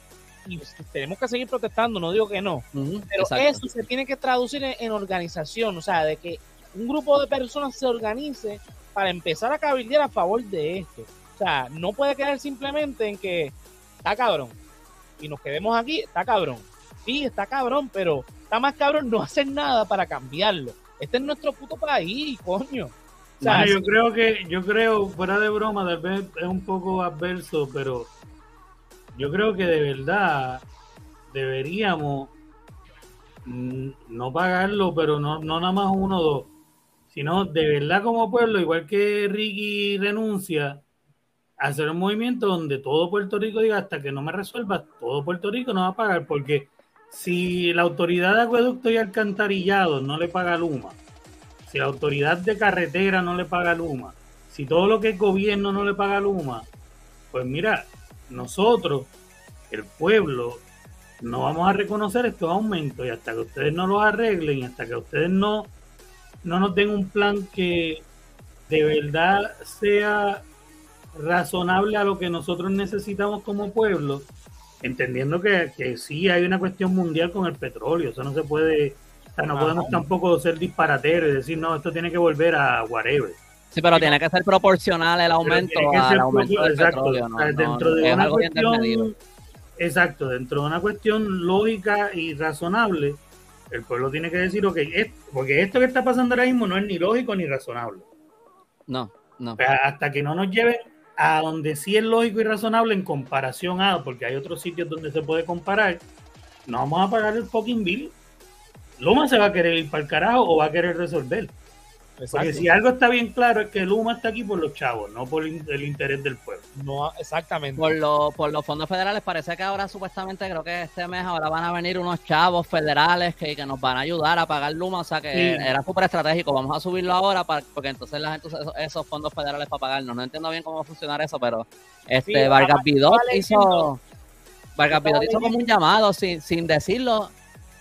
y tenemos que seguir protestando, no digo que no, pero eso se tiene que traducir en, organización, o sea, de que un grupo de personas se organice para empezar a cabildear a favor de esto. O sea, no puede quedar simplemente en que está cabrón y nos quedemos aquí, está cabrón. Sí, está cabrón, pero está más cabrón no hacer nada para cambiarlo. Este es nuestro puto país, coño. O sea, yo creo que, yo creo, fuera de broma, tal vez es un poco adverso, pero yo creo que de verdad deberíamos mm, no pagarlo, pero no, no nada más uno o dos sino de verdad como pueblo, igual que Ricky renuncia, hacer un movimiento donde todo Puerto Rico diga hasta que no me resuelva, todo Puerto Rico no va a pagar, porque si la autoridad de acueducto y alcantarillado no le paga Luma, si la autoridad de carretera no le paga Luma, si todo lo que es gobierno no le paga Luma, pues mira, nosotros el pueblo no vamos a reconocer estos aumentos y hasta que ustedes no los arreglen y hasta que ustedes no, no nos den un plan que de verdad sea razonable a lo que nosotros necesitamos como pueblo, entendiendo que, que sí hay una cuestión mundial con el petróleo, eso no se puede, o sea, no podemos tampoco ser disparateros y decir, no, esto tiene que volver a whatever. Sí, pero tiene que ser proporcional el aumento al aumento del petróleo. ¿no? dentro de una cuestión, exacto, dentro de una cuestión lógica y razonable, el pueblo tiene que decir, ok, porque esto que está pasando ahora mismo no es ni lógico ni razonable. No, no. hasta que no nos lleven a donde sí es lógico y razonable en comparación a, porque hay otros sitios donde se puede comparar, no vamos a pagar el fucking bill. Luma se va a querer ir para el carajo o va a querer resolver. Porque si algo está bien claro es que Luma está aquí por los chavos, no por el interés del pueblo. No, exactamente. Por, lo, por los fondos federales, parece que ahora supuestamente, creo que este mes ahora van a venir unos chavos federales que, que nos van a ayudar a pagar Luma, o sea que era súper estratégico. Vamos a subirlo ahora para, porque entonces la gente esos, fondos federales para pagarnos. No entiendo bien cómo va a funcionar eso, pero este Vargas Vidot hizo, Vargas Vidot hizo como un llamado sin, sin decirlo,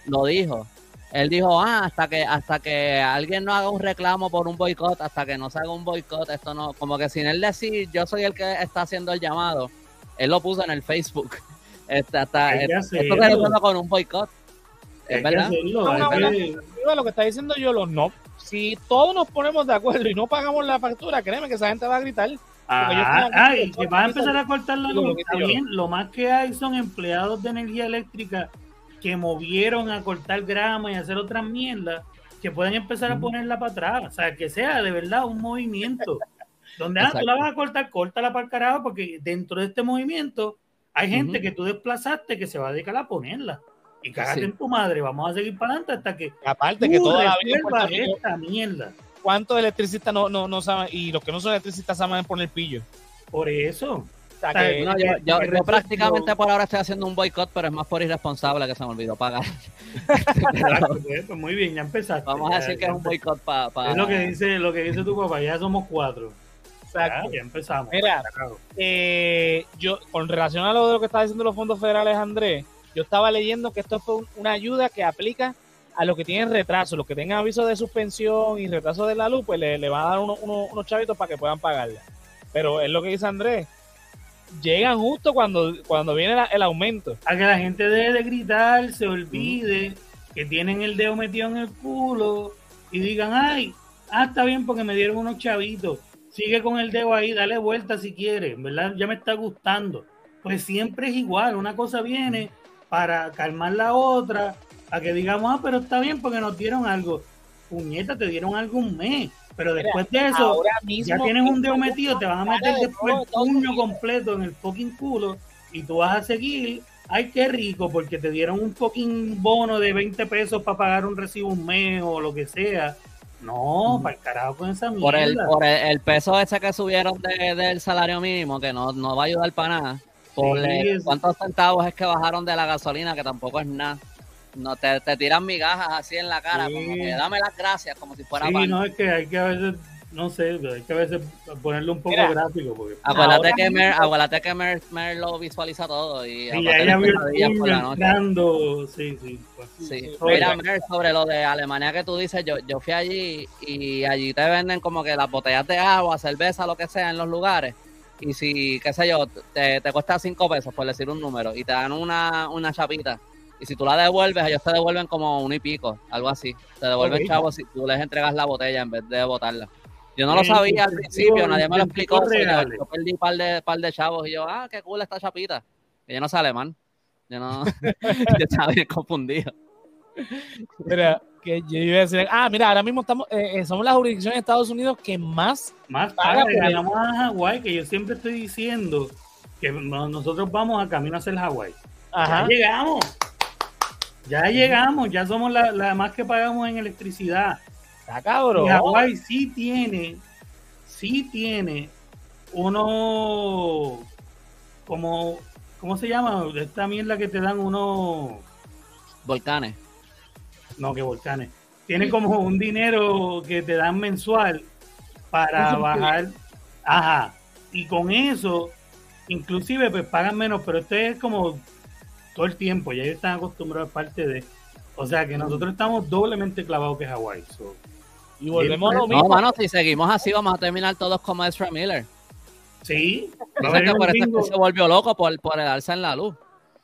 lo dijo él dijo, ah, hasta que hasta que alguien no haga un reclamo por un boicot, hasta que no se haga un boicot, esto no, como que sin él decir, yo soy el que está haciendo el llamado, él lo puso en el Facebook. Este, hasta, esto se con un boicot. Es verdad. lo que está diciendo yo, los no. Si todos nos ponemos de acuerdo y no pagamos la factura, créeme que esa gente va a gritar. Ah, ah y que va a empezar a cortar la luz. Lo más que hay son empleados de energía eléctrica que movieron a cortar grama y hacer otras mierdas, que pueden empezar a ponerla para atrás. O sea, que sea de verdad un movimiento. Donde ah, tú la vas a cortar, córtala para el carajo, porque dentro de este movimiento hay gente que tú desplazaste que se va a dedicar a ponerla. Y cágate en tu madre, vamos a seguir para adelante hasta que. Aparte que toda esta mierda. ¿Cuántos electricistas no, no, no saben? Y los que no son electricistas saben poner pillo. Por eso yo, prácticamente por ahora estoy haciendo un boicot, pero es más por irresponsable que se me olvidó pagar. Pues muy bien, ya empezaste. Vamos a decir que es un boicot para... Es lo que, dice, lo que dice tu papá, ya somos cuatro. Exacto. Ya, empezamos. Mira, eh, yo, con relación a lo de lo que está diciendo los fondos federales, Andrés, yo estaba leyendo que esto fue una ayuda que aplica a los que tienen retraso, los que tengan aviso de suspensión y retraso de la luz, pues le, le van a dar unos chavitos para que puedan pagarla. Pero es lo que dice Andrés, llegan justo cuando, cuando viene el aumento. A que la gente deje de gritar, se olvide que tienen el dedo metido en el culo y digan, ay, ah, está bien porque me dieron unos chavitos. Sigue con el dedo ahí, dale vuelta si quieres, ¿verdad? Ya me está gustando. Pues siempre es igual, una cosa viene para calmar la otra, a que digamos, ah, pero está bien porque nos dieron algo. Puñeta, te dieron algo un mes pero después de eso, ya tienes un dedo metido, te van a meter después el puño completo en el fucking culo y tú vas a seguir. Ay, qué rico, porque te dieron un fucking bono de 20 pesos para pagar un recibo un mes o lo que sea. No, para el carajo con esa mierda. Por el, por el, peso ese que subieron del salario mínimo, que no, no va a ayudar para nada. Por cuántos centavos es que bajaron de la gasolina, que tampoco es nada no te, te, tiran migajas así en la cara, como que dame las gracias, como si fuera Sí, no, es que hay que a veces, no sé, hay que a veces ponerle un poco gráfico. Porque... Acuérdate, que Mer, acuérdate que Mer, Mer, lo visualiza todo. Y sí, ella vio el por entrando, sí, sí. Pues, sí. Mira, Mer, sobre lo de Alemania que tú dices, yo, yo fui allí y allí te venden como que las botellas de agua, cerveza, lo que sea en los lugares. Y si, qué sé yo, te, te cuesta cinco pesos, por decir un número, y te dan una, una chapita y si tú la devuelves, ellos te devuelven como uno y pico, algo así. Te devuelven chavos si tú les entregas la botella en vez de botarla. Yo no lo sabía al principio, nadie me lo explicó. Yo, perdí un par de, par de chavos y yo, ah, qué cool esta chapita. Yo no sé alemán. Yo no. yo estaba bien confundido. Mira, que yo iba a decir, ah, mira, ahora mismo estamos, eh, eh, somos la jurisdicción de Estados Unidos que más más paga. Ganamos a Hawái, que yo siempre estoy diciendo que nosotros vamos a camino hacia el Hawái. Ajá. Ya llegamos. Ya llegamos, ya somos la, más que pagamos en electricidad. Está cabrón. Y Hawaii sí tiene, sí tiene uno como, ¿cómo se llama? Esta mierda que te dan unos volcanes. No, que volcanes. Tiene como un dinero que te dan mensual para bajar. Ajá. Y con eso, inclusive, pues pagan menos, pero este es como todo el tiempo, ya ellos están acostumbrados a parte de. O sea que nosotros estamos doblemente clavados que Hawái. y volvemos a lo mismo. No, mano, si seguimos así, vamos a terminar todos como Ezra Miller. Sí. por eso se volvió loco por, por el alza en la luz.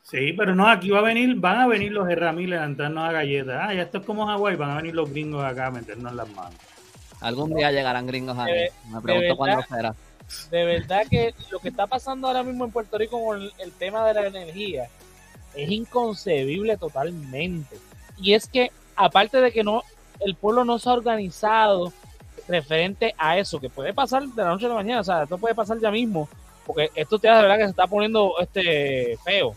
Sí, pero no, aquí va a venir, van a venir los Ezra Miller a entrarnos a galletas. Ah, ya esto es como Hawái, van a venir los gringos acá a meternos las manos. Algún día llegarán gringos aquí. Me pregunto cuándo será. De verdad que lo que está pasando ahora mismo en Puerto Rico con el, tema de la energía es inconcebible totalmente. Y es que, aparte de que no, el pueblo no se ha organizado referente a eso, que puede pasar de la noche a la mañana, o sea, esto puede pasar ya mismo, porque esto te da de verdad que se está poniendo este feo.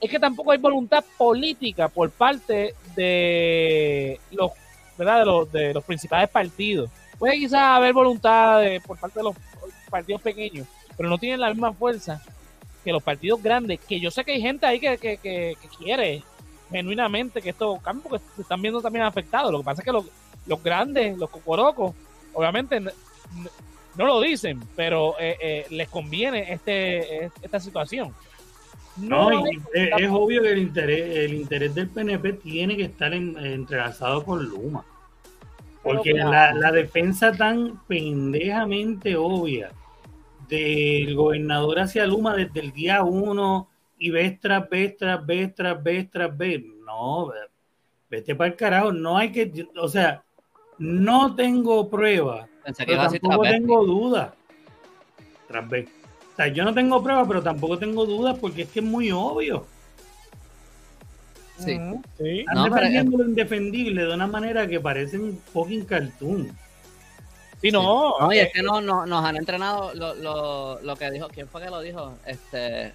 Es que tampoco hay voluntad política por parte de los ¿verdad? De los, de los principales partidos. Puede quizás haber voluntad por parte de los partidos pequeños, pero no tienen la misma fuerza que los partidos grandes, que yo sé que hay gente ahí que, que, que, quiere genuinamente que estos cambios porque se están viendo también afectados. Lo que pasa es que los, los grandes, los cocorocos, obviamente no lo dicen, pero eh, eh, les conviene este, esta situación. No, es, obvio que el interés, el interés del PNP tiene que estar entrelazado con Luma. Porque la, defensa tan pendejamente obvia del gobernador hacia Luma desde el día uno y ves tras ves tras ves tras ves tras ves. No, vete para el carajo. No hay que, o sea, no tengo prueba, pero tampoco tengo duda. Tras vez. O sea, yo no tengo pruebas, pero tampoco tengo dudas porque es que es muy obvio. Sí. sí. Están defendiendo lo indefendible de una manera que parece un fucking cartoon. Sí, no. No, y es eh, que no, nos han entrenado lo, lo, lo, que dijo, ¿quién fue que lo dijo? Este.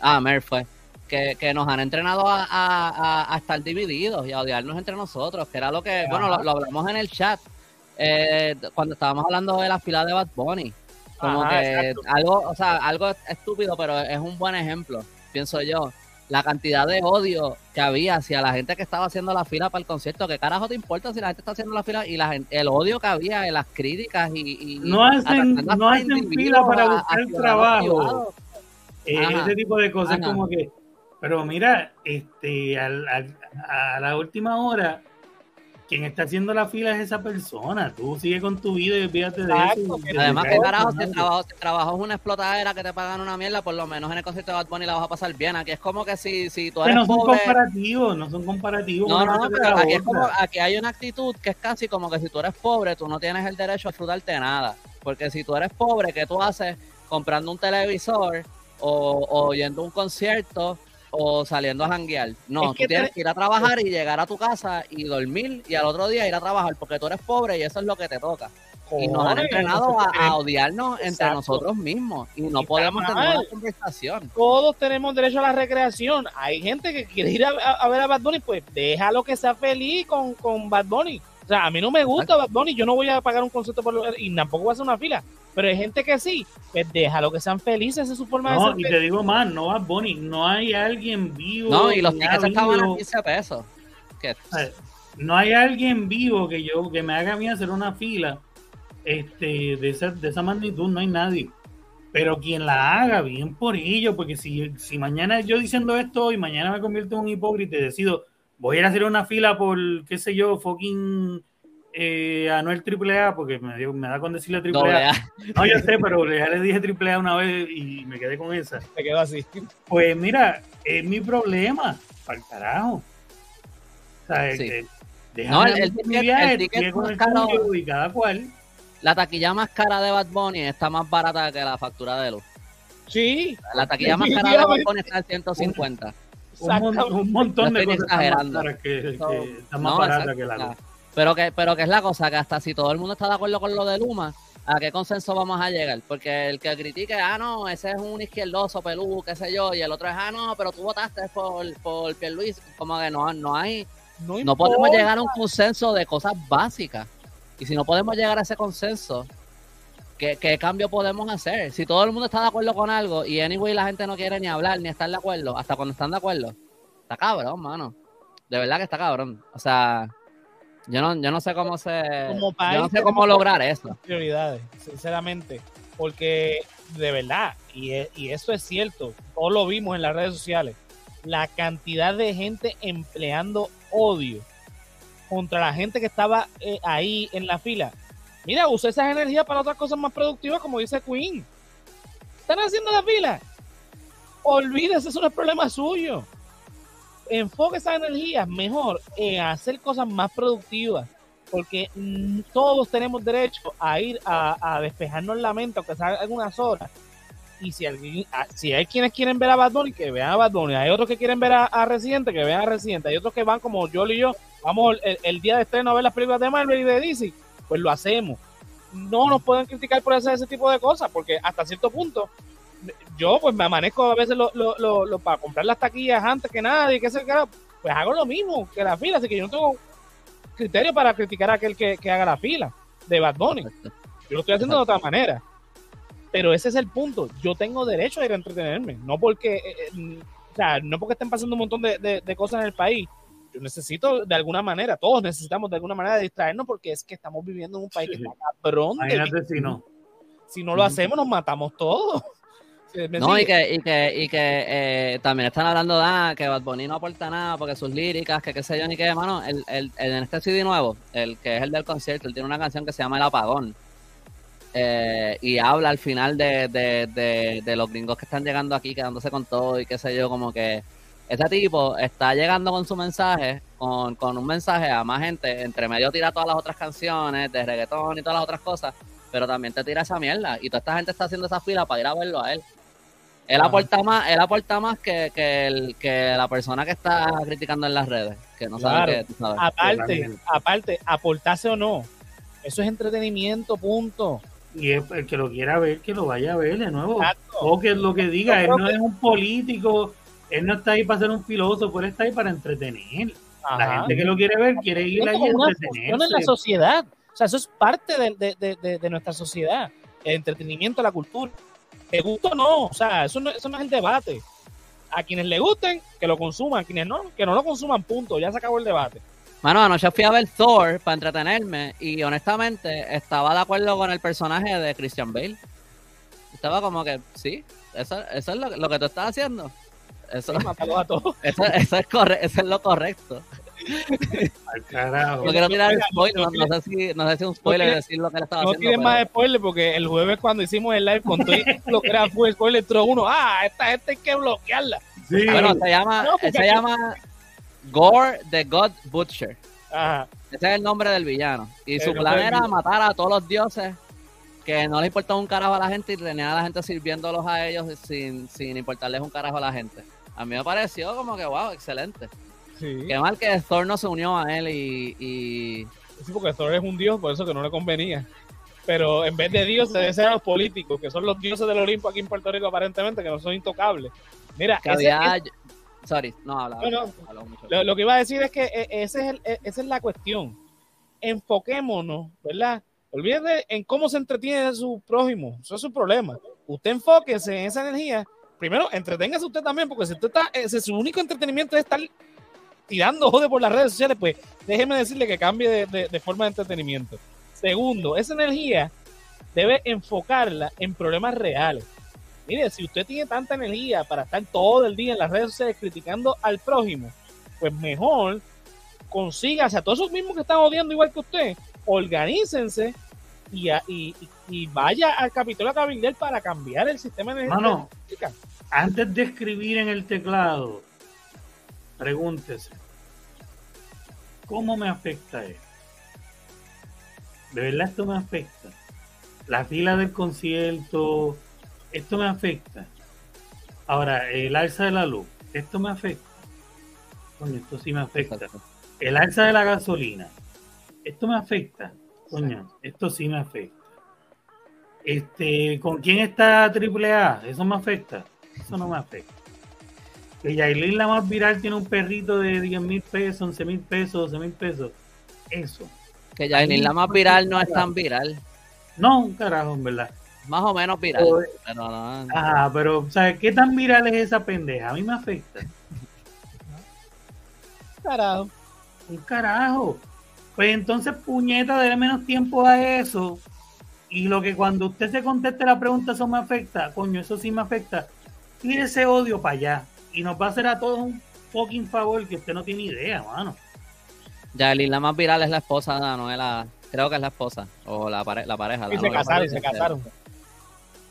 Ah, Mer fue. Que, que, nos han entrenado a, a, a, estar divididos y a odiarnos entre nosotros, que era lo que, bueno, lo, hablamos en el chat eh, cuando estábamos hablando de la fila de Bad Bunny. Como que algo, o sea, algo estúpido, pero es un buen ejemplo, pienso yo. La cantidad de odio que había hacia la gente que estaba haciendo la fila para el concierto. ¿Qué carajo te importa si la gente está haciendo la fila? Y la el odio que había en las críticas y. no hacen, no hacen fila para buscar trabajo. Eh, ese tipo de cosas, como que. Pero mira, este, a la última hora quien está haciendo la fila es esa persona. Tú sigue con tu vida y olvídate de eso. Además, que carajo, si trabajo, trabajo, es una explotadera que te pagan una mierda, por lo menos en el concierto de Bad Bunny la vas a pasar bien. Aquí es como que si, si tú eres no son comparativos, no son comparativos. No, no, pero aquí, es como, aquí hay una actitud que es casi como que si tú eres pobre, tú no tienes el derecho a disfrutarte de nada. Porque si tú eres pobre, ¿qué tú haces comprando un televisor o, o yendo a un concierto o saliendo a janguear. No, tú tienes que ir a trabajar y llegar a tu casa y dormir y al otro día ir a trabajar porque tú eres pobre y eso es lo que te toca. y nos han entrenado a, odiarnos entre nosotros mismos y no podemos tener una conversación. Todos tenemos derecho a la recreación. Hay gente que quiere ir a, ver a Bad Bunny, pues déjalo que sea feliz con, con Bad Bunny. O sea, a mí no me gusta Bad Bunny, yo no voy a pagar un concierto por y tampoco voy a hacer una fila. Pero hay gente que sí, pues déjalo que sean felices, es su forma de ser. No, y te digo más, no Bad Bunny, no hay alguien vivo. No, y los tickets estaban a 15 pesos. No hay alguien vivo que yo que me haga a mí hacer una fila este, de, esa, de esa magnitud, no hay nadie. Pero quien la haga, bien por ello, porque si, si mañana yo diciendo esto y mañana me convierto en un hipócrita y decido voy a ir a hacer una fila por, qué sé yo, fucking eh, Anuel AAA, porque me, me da con decirle AAA. No, yo sé, pero ya le dije AAA una vez y me quedé con esa. Me quedó así. Pues mira, es mi problema, para el carajo. O sea, sí. el, no, el, ticket, más caro, y cada cual. La taquilla más cara de Bad Bunny está más barata que la factura de luz. Sí. La taquilla más cara de Bad Bunny está en 150 un, montón de cosas exagerando. que, está más barata que la Pero que, pero que es la cosa, que hasta si todo el mundo está de acuerdo con lo de Luma, ¿a qué consenso vamos a llegar? Porque el que critique, ah, no, ese es un izquierdoso, pelú, qué sé yo, y el otro es, ah, no, pero tú votaste por, por Pierluis, como que no, no hay, no, no podemos llegar a un consenso de cosas básicas. Y si no podemos llegar a ese consenso, ¿Qué, cambio podemos hacer? Si todo el mundo está de acuerdo con algo y anyway la gente no quiere ni hablar ni estar de acuerdo, hasta cuando están de acuerdo, está cabrón, mano. De verdad que está cabrón. O sea, yo no, yo no sé cómo se. yo no sé cómo lograr eso. Prioridades, sinceramente. Porque de verdad, y, y eso es cierto, todos lo vimos en las redes sociales. la cantidad de gente empleando odio contra la gente que estaba eh, ahí en la fila. Mira, usa esas energías para otras cosas más productivas, como dice Queen. Están haciendo la fila. Olvídese, eso no es problema suyo. Enfoque esas energías mejor en hacer cosas más productivas. Porque todos tenemos derecho a ir a, despejarnos la mente, aunque sea algunas horas. Y si, alguien, ah, si hay quienes quieren ver a Bad Bunny, que vean a Bad Bunny. Hay otros que quieren ver a, Residente, que vean a Residente. Hay otros que van como yo y yo. Vamos el, el día de estreno a ver las películas de Marvel y de DC pues lo hacemos. No nos pueden criticar por hacer ese tipo de cosas, porque hasta cierto punto, yo pues me amanezco a veces lo, lo, para comprar las taquillas antes que nadie, que se pues hago lo mismo que la fila, así que yo no tengo criterio para criticar a aquel que, haga la fila de Bad Bunny. Yo lo estoy haciendo de otra manera. Pero ese es el punto. Yo tengo derecho a ir a entretenerme. No porque, eh, eh, o sea, no porque estén pasando un montón de cosas en el país yo necesito de alguna manera, todos necesitamos de alguna manera distraernos porque es que estamos viviendo en un país que está cabrón. si no. Si no lo hacemos, nos matamos todos. No, y que, y que, y que eh, también están hablando de ah, que Bad Bunny no aporta nada porque sus líricas, que qué sé yo ni qué, mano. El, el, en este CD nuevo, el que es el del concierto, él tiene una canción que se llama El Apagón. Eh, y habla al final de, de, de, de, los gringos que están llegando aquí, quedándose con todo y qué sé yo, como que ese tipo está llegando con su mensaje, con, con, un mensaje a más gente, entre medio tira todas las otras canciones de reggaetón y todas las otras cosas, pero también te tira esa mierda. Y toda esta gente está haciendo esa fila para ir a verlo a él. Él aporta más, él aporta más que, que, el, que la persona que está criticando en las redes, que no sabe que Aparte, aparte, aportarse o no, eso es entretenimiento, punto. Y el que lo quiera ver, que lo vaya a ver de nuevo. O que lo que diga, él no es un político él no está ahí para ser un filósofo, él está ahí para entretener. La gente que lo quiere ver quiere ir ahí a entretenerse. en la sociedad. O sea, eso es parte de, nuestra sociedad. El entretenimiento, la cultura. ¿Te gusta o no? O sea, eso no, eso no es el debate. A quienes le gusten, que lo consuman. A quienes no, que no lo consuman, punto. Ya se acabó el debate. Mano, anoche fui a ver Thor para entretenerme y honestamente estaba de acuerdo con el personaje de Christian Bale. Estaba como que, sí, eso, eso es lo, lo que tú estás haciendo. Eso, a todos. Eso, eso, es corre, eso es lo correcto. Al carajo. No quiero tirar spoiler, no, sé si, no sé si un spoiler decir lo que él estaba no haciendo. No tiene más spoiler porque el jueves cuando hicimos el live con todo lo que era fue spoiler, entró uno, ah, esta gente hay que bloquearla. Sí. Bueno, se llama, se llama Gore the God Butcher. Ajá. Ese es el nombre del villano. Y su plan era matar a todos los dioses que no le importaba un carajo a la gente y tenía a la gente sirviéndolos a ellos sin, sin importarles un carajo a la gente a mí me pareció como que, wow, excelente. Sí. Qué mal que Thor no se unió a él y, y... Sí, porque Thor es un dios, por eso que no le convenía. Pero en vez de dios se deben a los políticos, que son los dioses del Olimpo aquí en Puerto Rico aparentemente, que no son intocables. Mira, Sorry, no hablaba. lo, que iba a decir es que e, ese es el, e, esa es la cuestión. Enfoquémonos, ¿verdad? Olvídate en cómo se entretiene su prójimo. Eso es su problema. Usted enfóquese en esa energía primero, entreténgase usted también, porque si usted está, ese, su único entretenimiento es estar tirando jode por las redes sociales, pues déjeme decirle que cambie de, forma de entretenimiento. Segundo, esa energía debe enfocarla en problemas reales. Mire, si usted tiene tanta energía para estar todo el día en las redes sociales criticando al prójimo, pues mejor consígase a todos esos mismos que están odiando igual que usted, organícense y, y, y vaya al Capitolio Cabildel para cambiar el sistema energético. antes de escribir en el teclado, pregúntese, ¿cómo me afecta esto? ¿De verdad esto me afecta? La fila del concierto, esto me afecta. Ahora, el alza de la luz, esto me afecta. Esto sí me afecta. El alza de la gasolina, esto me afecta. Coño, esto sí me afecta. Este, ¿Con quién está AAA? ¿Eso me afecta? Eso no me afecta. Que Yailin la más viral tiene un perrito de 10 mil pesos, 11 mil pesos, 12 mil pesos. Eso. Que Yailin la más viral no es tan viral. No, un carajo, en verdad. Más o menos viral. pero no, pero, ¿sabes qué tan viral es esa pendeja? A mí me afecta. Carajo. Un carajo. Pues entonces, puñeta, déle menos tiempo a eso y lo que cuando usted se conteste la pregunta, eso me afecta, coño, eso sí me afecta, tire ese odio para allá y nos va a hacer a todos un fucking favor que usted no tiene idea, mano. Ya, la más viral es la esposa de Anuela, creo que es la esposa, o la, la pareja. Y se casaron, se casaron.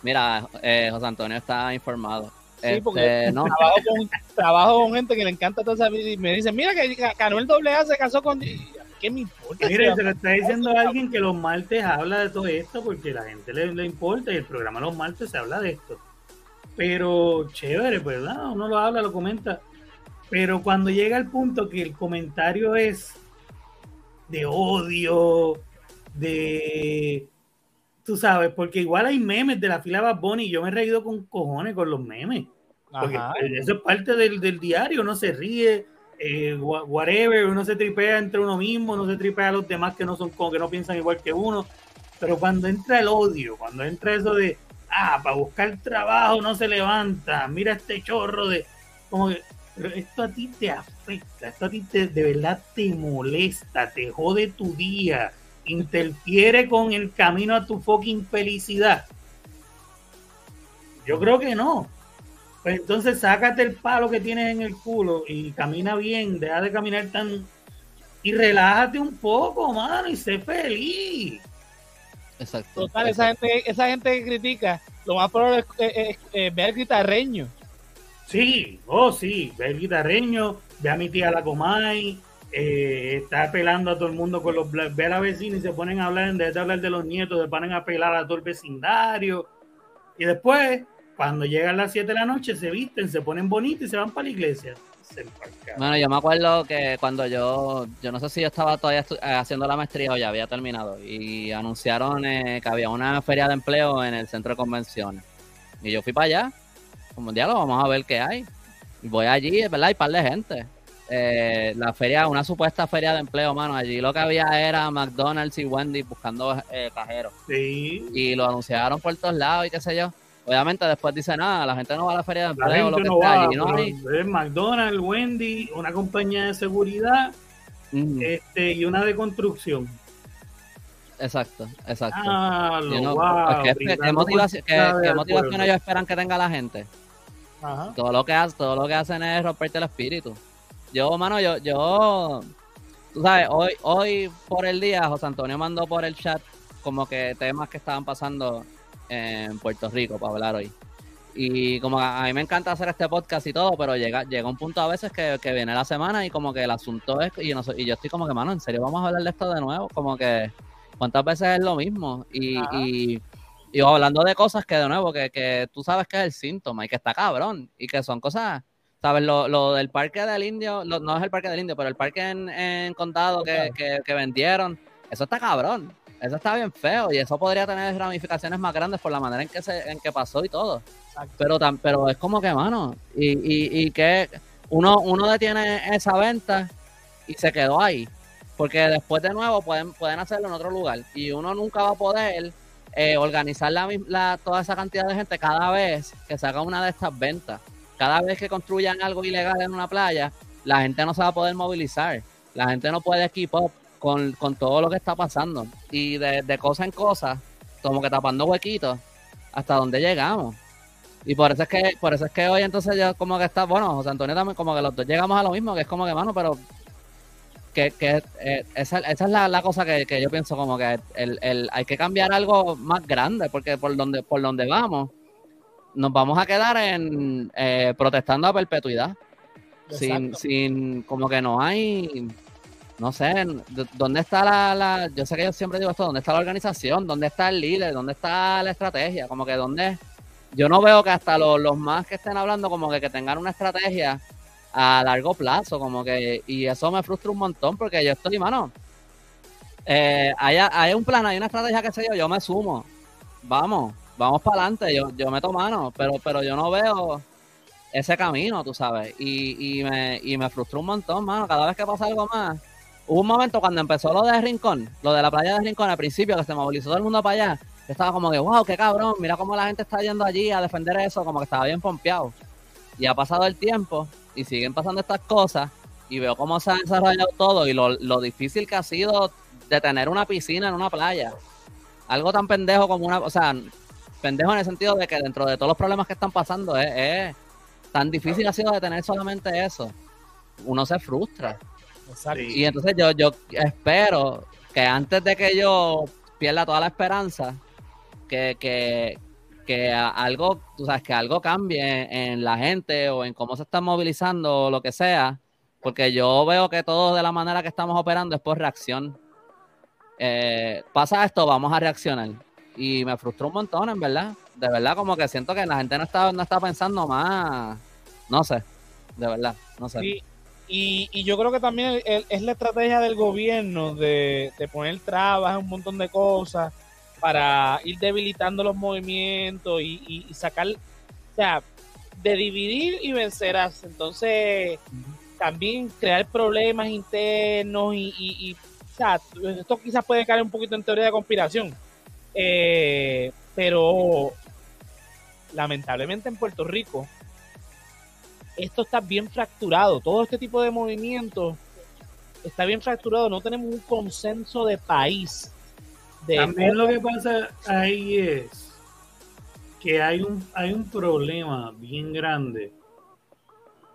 Mira, eh, José Antonio está informado. Sí, porque este, no. trabajo, con, trabajo con gente que le encanta toda esa vida y me dicen, mira que Canuel AA se casó con... ¿Qué me importa? Mire, se lo está diciendo alguien que los martes habla de todo esto porque la gente le, le importa y el programa los martes se habla de esto. Pero chévere, ¿verdad? Uno lo habla, lo comenta. Pero cuando llega el punto que el comentario es de odio, de tú sabes, porque igual hay memes de la fila Bad Bunny y yo me he reído con cojones con los memes. Porque eso es parte del, del, diario, uno se ríe, eh, whatever, uno se tripea entre uno mismo, uno se tripea a los demás que no son como que no piensan igual que uno. Pero cuando entra el odio, cuando entra eso de ah, para buscar trabajo no se levanta, mira este chorro de como que esto a ti te afecta, esto a ti te, de verdad te molesta, te jode tu día, interfiere con el camino a tu fucking felicidad? Yo creo que no. Pues entonces sácate el palo que tienes en el culo y camina bien, deja de caminar tan... Y relájate un poco, mano, y sé feliz. Exacto. Total, Esa, gente, esa gente que critica, lo más probable es, ver guitarreño. Sí, oh sí, ver el guitarreño, ve a mi tía la Comay, eh, está pelando a todo el mundo con los ve a la vecina y se ponen a hablar, en vez de hablar de los nietos, se ponen a pelar a todo el vecindario. Y después, cuando llegan las 7 de la noche, se visten, se ponen bonitos y se van para la iglesia. Bueno, yo me acuerdo que cuando yo, yo no sé si yo estaba todavía eh, haciendo la maestría o ya había terminado, y anunciaron eh, que había una feria de empleo en el centro de convenciones. Y yo fui para allá, como un lo vamos a ver qué hay. Y voy allí, ¿verdad? Hay par de gente. Eh, la feria, una supuesta feria de empleo, mano. Allí lo que había era McDonald's y Wendy buscando eh, cajeros. Sí. Y lo anunciaron por todos lados y qué sé yo. Obviamente después dice nada, la gente no va a la feria de empleo, lo que no va, allí, ¿no? Es McDonald's, Wendy, una compañía de seguridad este, y una de construcción. Exacto, exacto. Ah, wow, ¿Qué, motivación, qué motivación ellos esperan que tenga la gente? Ajá. Todo lo que hacen, todo lo que hacen es romperte el espíritu. Yo, mano, yo, yo, tú sabes, hoy, hoy por el día, José Antonio mandó por el chat como que temas que estaban pasando en Puerto Rico para hablar hoy. Y como a, mí me encanta hacer este podcast y todo, pero llega, llega un punto a veces que, viene la semana y como que el asunto es, y yo, y yo estoy como que, mano, ¿en serio vamos a hablar de esto de nuevo? Como que, ¿cuántas veces es lo mismo? Y, y, y, hablando de cosas que de nuevo, que, que tú sabes que es el síntoma y que está cabrón y que son cosas ¿Sabes? Lo, lo, del parque del indio, no es el parque del indio, pero el parque en, en condado que, que, vendieron, eso está cabrón. Eso está bien feo y eso podría tener ramificaciones más grandes por la manera en que se, en que pasó y todo. Pero tan, pero es como que, mano, y, y, y que uno, uno detiene esa venta y se quedó ahí. Porque después de nuevo pueden, pueden hacerlo en otro lugar. Y uno nunca va a poder eh, organizar la, la, toda esa cantidad de gente cada vez que se haga una de estas ventas cada vez que construyan algo ilegal en una playa, la gente no se va a poder movilizar. La gente no puede keep up con, todo lo que está pasando. Y de, de cosa en cosa, como que tapando huequitos, hasta donde llegamos. Y por eso es que, por eso es que hoy entonces yo como que está, bueno, José Antonio también como que los dos llegamos a lo mismo, que es como que, mano, pero que, que eh, esa, esa, es la, cosa que, yo pienso como que el, el, hay que cambiar algo más grande, porque por donde, por donde vamos, nos vamos a quedar en eh, protestando a perpetuidad. Sin, sin, como que no hay, no sé, ¿dónde está la, la, yo sé que yo siempre digo esto, ¿dónde está la organización? ¿Dónde está el líder? ¿Dónde está la estrategia? Como que dónde, yo no veo que hasta los, los más que estén hablando como que, que tengan una estrategia a largo plazo, como que, y eso me frustra un montón porque yo estoy, mano, eh, hay, hay un plan, hay una estrategia que sé yo, yo me sumo, vamos, vamos para adelante, yo, yo meto mano, pero, pero yo no veo ese camino, tú sabes, y, y, me, y me frustró un montón, mano, cada vez que pasa algo más. Hubo un momento cuando empezó lo de Rincón, lo de la playa de Rincón al principio, que se movilizó todo el mundo para allá, estaba como que, wow, qué cabrón, mira cómo la gente está yendo allí a defender eso, como que estaba bien pompeado. Y ha pasado el tiempo y siguen pasando estas cosas y veo cómo se ha desarrollado todo y lo, difícil que ha sido de tener una piscina en una playa. Algo tan pendejo como una, o sea, pendejo en el sentido de que dentro de todos los problemas que están pasando es, tan difícil ha sido detener solamente eso. Uno se frustra. Exacto. Y entonces yo, yo espero que antes de que yo pierda toda la esperanza, que, que, que algo, tú sabes, que algo cambie en, la gente o en cómo se están movilizando o lo que sea, porque yo veo que todo de la manera que estamos operando es por reacción. Eh, pasa esto, vamos a reaccionar. Y me frustró un montón, en verdad. De verdad, como que siento que la gente no está, no está pensando más. No sé, de verdad, no sé. Y, y, yo creo que también es la estrategia del gobierno de, poner trabas, un montón de cosas para ir debilitando los movimientos y, sacar, o sea, de dividir y vencerás. Entonces, también crear problemas internos y, o sea, esto quizás puede caer un poquito en teoría de conspiración. Eh, pero lamentablemente en Puerto Rico esto está bien fracturado. Todo este tipo de movimientos está bien fracturado. No tenemos un consenso de país también lo que pasa ahí es que hay un, hay un problema bien grande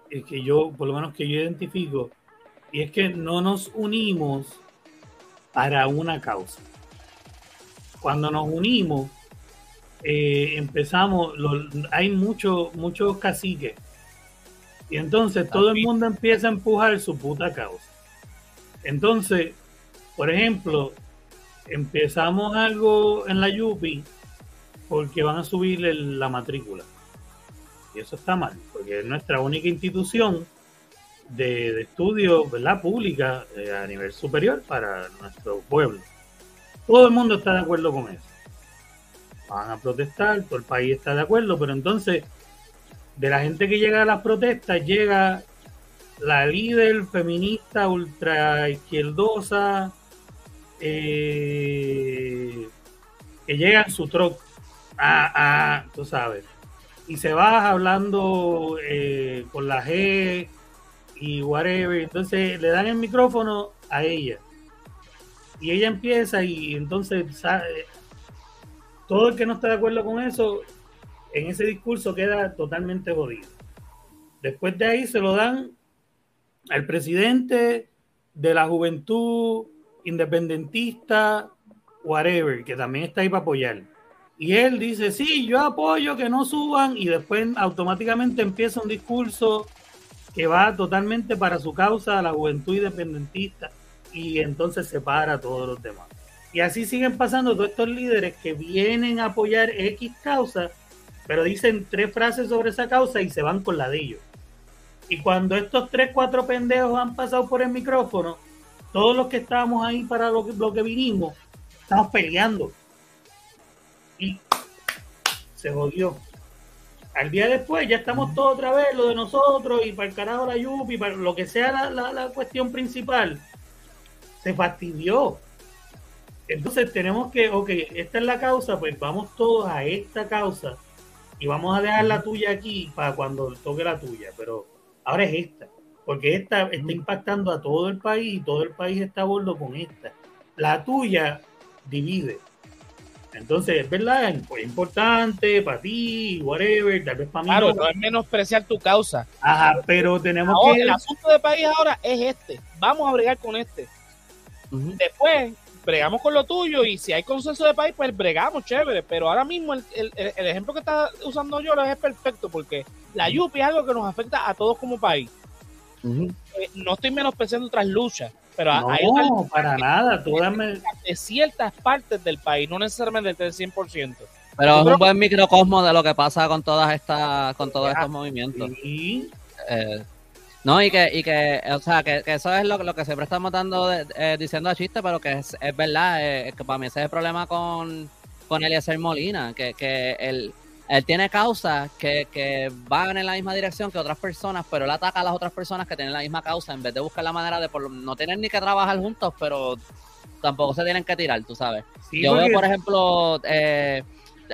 es que yo, por lo menos que yo identifico, y es que no nos unimos para una causa. Cuando nos unimos, eh, empezamos, hay muchos muchos caciques, y entonces todo el mundo empieza a empujar su puta causa. Entonces, por ejemplo, empezamos algo en la Yupi porque van a subir la matrícula. Y eso está mal, porque es nuestra única institución de, estudio ¿verdad? pública eh, a nivel superior para nuestro pueblo. Todo el mundo está de acuerdo con eso. Van a protestar, todo el país está de acuerdo, pero entonces de la gente que llega a las protestas llega la líder feminista ultra izquierdosa eh, que llega en su truck, ah, ah, tú sabes, y se va hablando eh, con la G y whatever, entonces le dan el micrófono a ella. Y ella empieza y entonces todo el que no está de acuerdo con eso en ese discurso queda totalmente jodido. Después de ahí se lo dan al presidente de la juventud independentista, whatever, que también está ahí para apoyar. Y él dice, sí, yo apoyo que no suban y después automáticamente empieza un discurso que va totalmente para su causa, la juventud independentista, y entonces separa a todos los demás. Y así siguen pasando todos estos líderes que vienen a apoyar X causa, pero dicen tres frases sobre esa causa y se van con la de ellos. Y cuando estos tres, cuatro pendejos han pasado por el micrófono, todos los que estábamos ahí para lo que, lo que vinimos, estamos peleando. Y se jodió. Al día después ya estamos todos otra vez, lo de nosotros, y para el carajo la Yupi, para lo que sea la, la cuestión principal, se fastidió. Entonces tenemos que, ok, esta es la causa, pues vamos todos a esta causa y vamos a dejar la tuya aquí para cuando toque la tuya, pero ahora es esta porque esta está impactando a todo el país y todo el país está a bordo con esta. La tuya divide. Entonces, es verdad, es importante para ti, whatever, tal vez para mí. Claro, no es menospreciar tu causa. Ajá, pero tenemos que. El asunto de país ahora es este. Vamos a bregar con este. Después, bregamos con lo tuyo y si hay consenso de país, pues bregamos, chévere. Pero ahora mismo el, el ejemplo que está usando yo es perfecto porque la Yupi es algo que nos afecta a todos como país. Eh, no estoy menospreciando otras luchas, pero hay no, para nada. De ciertas partes del país, no necesariamente del 100%. Pero es un buen microcosmo de lo que pasa con todas estas, con todos estos movimientos. Eh, no, y que, y que, o sea, que, eso es lo, lo, que siempre estamos dando, eh, diciendo a chiste, pero que es, es verdad, que para mí ese es el problema con, con Eliezer Molina, que, que el, él tiene causas que, van en la misma dirección que otras personas, pero él ataca a las otras personas que tienen la misma causa en vez de buscar la manera de por, no tener ni que trabajar juntos, pero tampoco se tienen que tirar, tú sabes. Yo veo, por ejemplo, eh,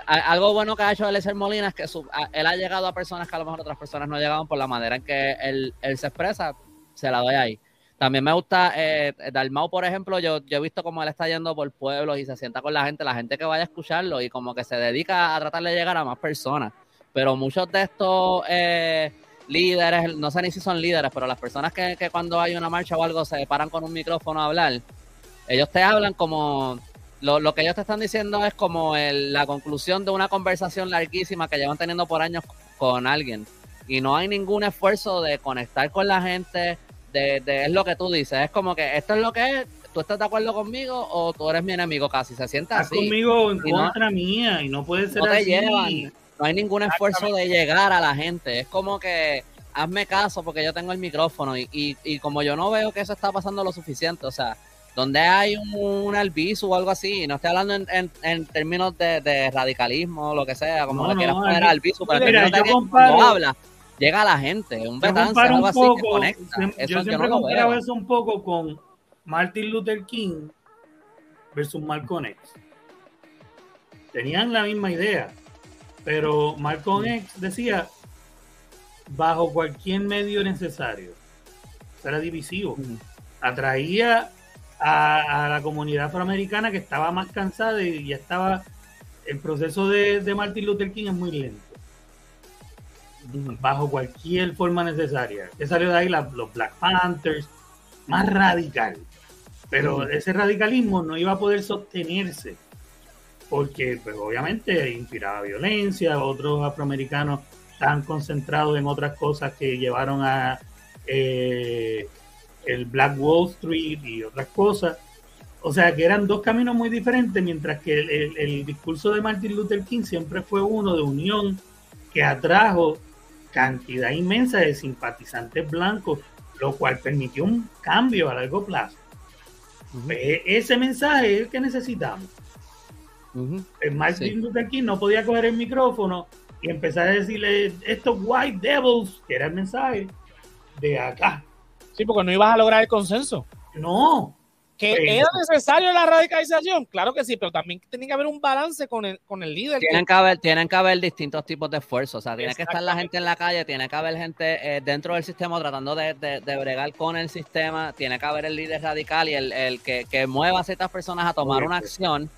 algo bueno que ha hecho Eliezer Molina es que él ha llegado a personas que a lo mejor otras personas no llegaban por la manera en que él, él se expresa, se la doy ahí. También me gusta, eh, Dalmau, por ejemplo, yo, yo he visto cómo él está yendo por pueblos y se sienta con la gente, la gente que vaya a escucharlo y como que se dedica a tratar de llegar a más personas. Pero muchos de estos, eh, líderes, no sé ni si son líderes, pero las personas que, que cuando hay una marcha o algo se paran con un micrófono a hablar, ellos te hablan como lo, lo, que ellos te están diciendo es como el, la conclusión de una conversación larguísima que llevan teniendo por años con alguien. Y no hay ningún esfuerzo de conectar con la gente, de, de, es lo que tú dices. Es como que esto es lo que es, tú estás de acuerdo conmigo o tú eres mi enemigo casi. Se sienta estás así. conmigo en contra mía y no puede ser no te así. llevan. No hay ningún esfuerzo de llegar a la gente. Es como que hazme caso porque yo tengo el micrófono y, y, y como yo no veo que eso está pasando lo suficiente, o sea, donde hay un, un albizu o algo así, no estoy hablando en, en, en términos de, de, radicalismo o lo que sea, como No, no, quieras poner yo- albizu, pero en mira, términos de yo que comparo- cuando habla, llega a la gente, un Yo comparo algo un así que poco, conecta. siem- Eso yo yo, siempre no lo eso un poco con Martin Luther King versus Malcolm X. Tenían la misma idea, pero Malcolm X decía bajo cualquier medio necesario. Era divisivo. Atraía a, a la comunidad afroamericana que estaba más cansada y ya estaba. El proceso de, de Martin Luther King es muy lento bajo cualquier forma necesaria. Que salió de ahí la- los Black Panthers, más radical. Pero ese radicalismo no iba a poder sostenerse, porque pues, obviamente inspiraba violencia, otros afroamericanos estaban concentrados en otras cosas que llevaron a eh, el Black Wall Street y otras cosas. O sea que eran dos caminos muy diferentes, mientras que el, el- el discurso de Martin Luther King siempre fue uno de unión que atrajo cantidad inmensa de simpatizantes blancos, lo cual permitió un cambio a largo plazo. Pues, ese mensaje es el que necesitamos. El Martin Sí. Luther King no podía coger el micrófono y empezar a decirle estos white devils, que era el mensaje de acá. Sí, porque no ibas a lograr el consenso. No, ¿Que Pues- era necesario la radicalización? Claro que sí, pero también tenía que haber un balance con el, con el líder. Tienen que, haber, tienen que haber distintos tipos de esfuerzos. O sea, tiene que estar la gente en la calle, tiene que haber gente eh, dentro del sistema tratando de, de- de bregar con el sistema, tiene que haber el líder radical y el, el que, que mueva a ciertas personas a tomar una acción.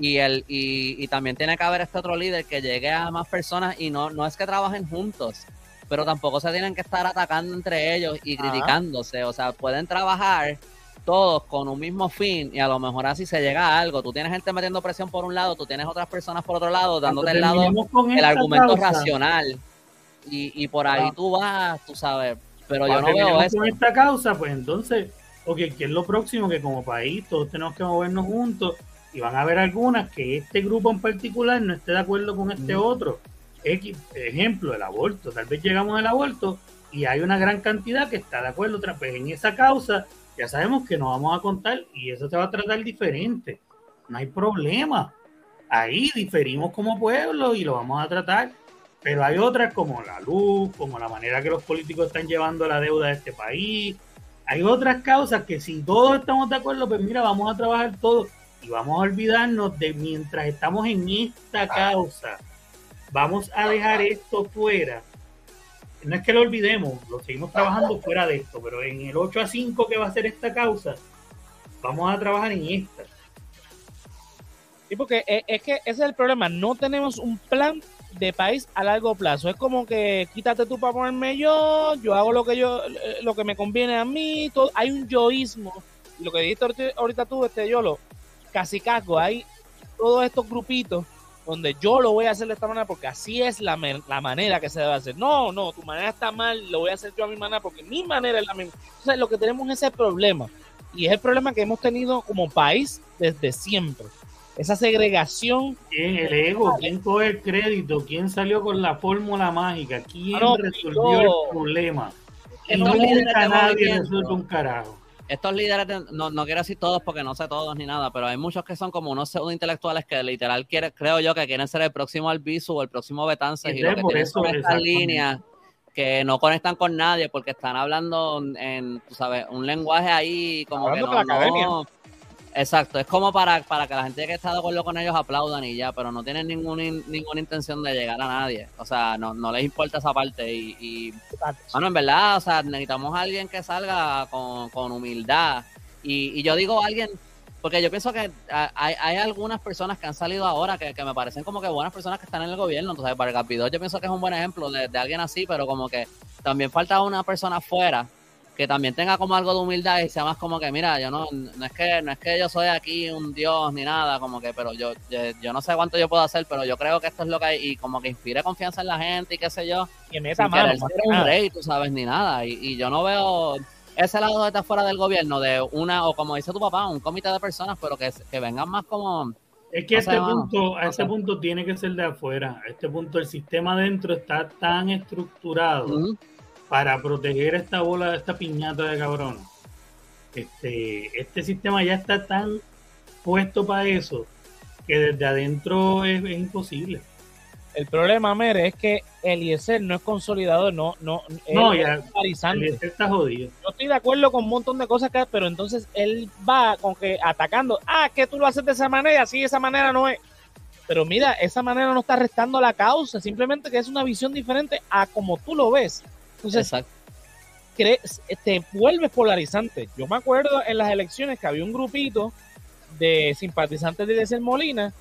Y, el, y, y también tiene que haber este otro líder que llegue a más personas y no, no es que trabajen juntos, pero tampoco se tienen que estar atacando entre ellos y Ajá. criticándose. O sea, pueden trabajar todos con un mismo fin y a lo mejor así se llega a algo. Tú tienes gente metiendo presión por un lado, tú tienes otras personas por otro lado, dándote el lado, el argumento causa, racional. Y, y por ahí Ah. tú vas, tú sabes. Pero yo no veo eso. con esta causa, pues entonces, ok, ¿qué es lo próximo? Que como país todos tenemos que movernos juntos y van a haber algunas que este grupo en particular no esté de acuerdo con este otro. X, ejemplo, el aborto. Tal vez llegamos al aborto y hay una gran cantidad que está de acuerdo otra vez en esa causa. Ya sabemos que nos vamos a contar y eso se va a tratar diferente. No hay problema. Ahí diferimos como pueblo y lo vamos a tratar. Pero hay otras como la luz, como la manera que los políticos están llevando la deuda de este país. Hay otras causas que si todos estamos de acuerdo, pues mira, vamos a trabajar todos y vamos a olvidarnos de mientras estamos en esta causa, vamos a dejar esto fuera. No es que lo olvidemos, lo seguimos trabajando fuera de esto, pero en el 8 a 5 que va a ser esta causa, vamos a trabajar en esta. Sí, porque es, es que ese es el problema. No tenemos un plan de país a largo plazo. Es como que quítate tú para ponerme yo, yo hago lo que yo, eh, lo que me conviene a mí. Hay un yoísmo. Lo que dijiste ahorita, tú, este Yolo, casi casco, hay todos estos grupitos donde yo lo voy a hacer de esta manera porque así es la, la manera que se debe hacer. No, no, tu manera está mal, lo voy a hacer yo a mi manera porque mi manera es la misma. Entonces, lo que tenemos es ese problema. Y es el problema que hemos tenido como país desde siempre. Esa segregación. ¿Quién el ego? ¿Quién coge el crédito? ¿Quién salió con la fórmula mágica? ¿Quién Ah, no, resolvió yo- el problema? Líderes de nunca nadie resuelve un carajo. Estos líderes, de- no, no quiero decir todos porque no sé todos ni nada, pero hay muchos que son como unos pseudo intelectuales que literal quiere, creo yo que quieren ser el próximo Albizu o el próximo Betances y, Y lo que tienen son estas líneas que no conectan con nadie porque están hablando en, tú sabes, un lenguaje ahí como que Hablando no, con la academia. no- Exacto, es como para, para que la gente que está de acuerdo con ellos aplaudan y ya, pero no tienen ninguna, in- ninguna intención de llegar a nadie. O sea, no, no les importa esa parte y, y bueno, en verdad, o sea, necesitamos a alguien que salga con, con humildad. Y, y yo digo alguien, porque yo pienso que hay, hay algunas personas que han salido ahora que, que me parecen como que buenas personas que están en el gobierno. Entonces, Vargas Vidal yo pienso que es un buen ejemplo de, de alguien así, pero como que también falta una persona afuera que también tenga como algo de humildad y sea más como que, mira, yo no, no es que no es que yo soy aquí un dios ni nada, como que, pero yo, yo, no sé cuánto yo puedo hacer, pero yo creo que esto es lo que hay, y como que inspire confianza en la gente y qué sé yo. Y meta mano. un rey, tú sabes, ni nada. Y, y yo no veo ese lado de estar fuera del gobierno, de una, o como dice tu papá, un comité de personas, pero que, que vengan más como... Es que a este punto, a este punto tiene que ser de afuera. A este punto el sistema adentro está tan estructurado para proteger esta bola, esta piñata de cabrón. Este, este sistema ya está tan puesto para eso que desde adentro es, imposible. El problema, Mere, es que Eliezer no es consolidador, no, no, no ya, Eliezer está jodido. Yo estoy de acuerdo con un montón de cosas que, pero entonces él va con que atacando, ah, que tú lo haces de esa manera, así de esa manera no es. Pero mira, esa manera no está restando la causa, simplemente que es una visión diferente a como tú lo ves. Entonces, te vuelves polarizante. Yo me acuerdo en las elecciones que había un grupito de simpatizantes de Eliezer Molina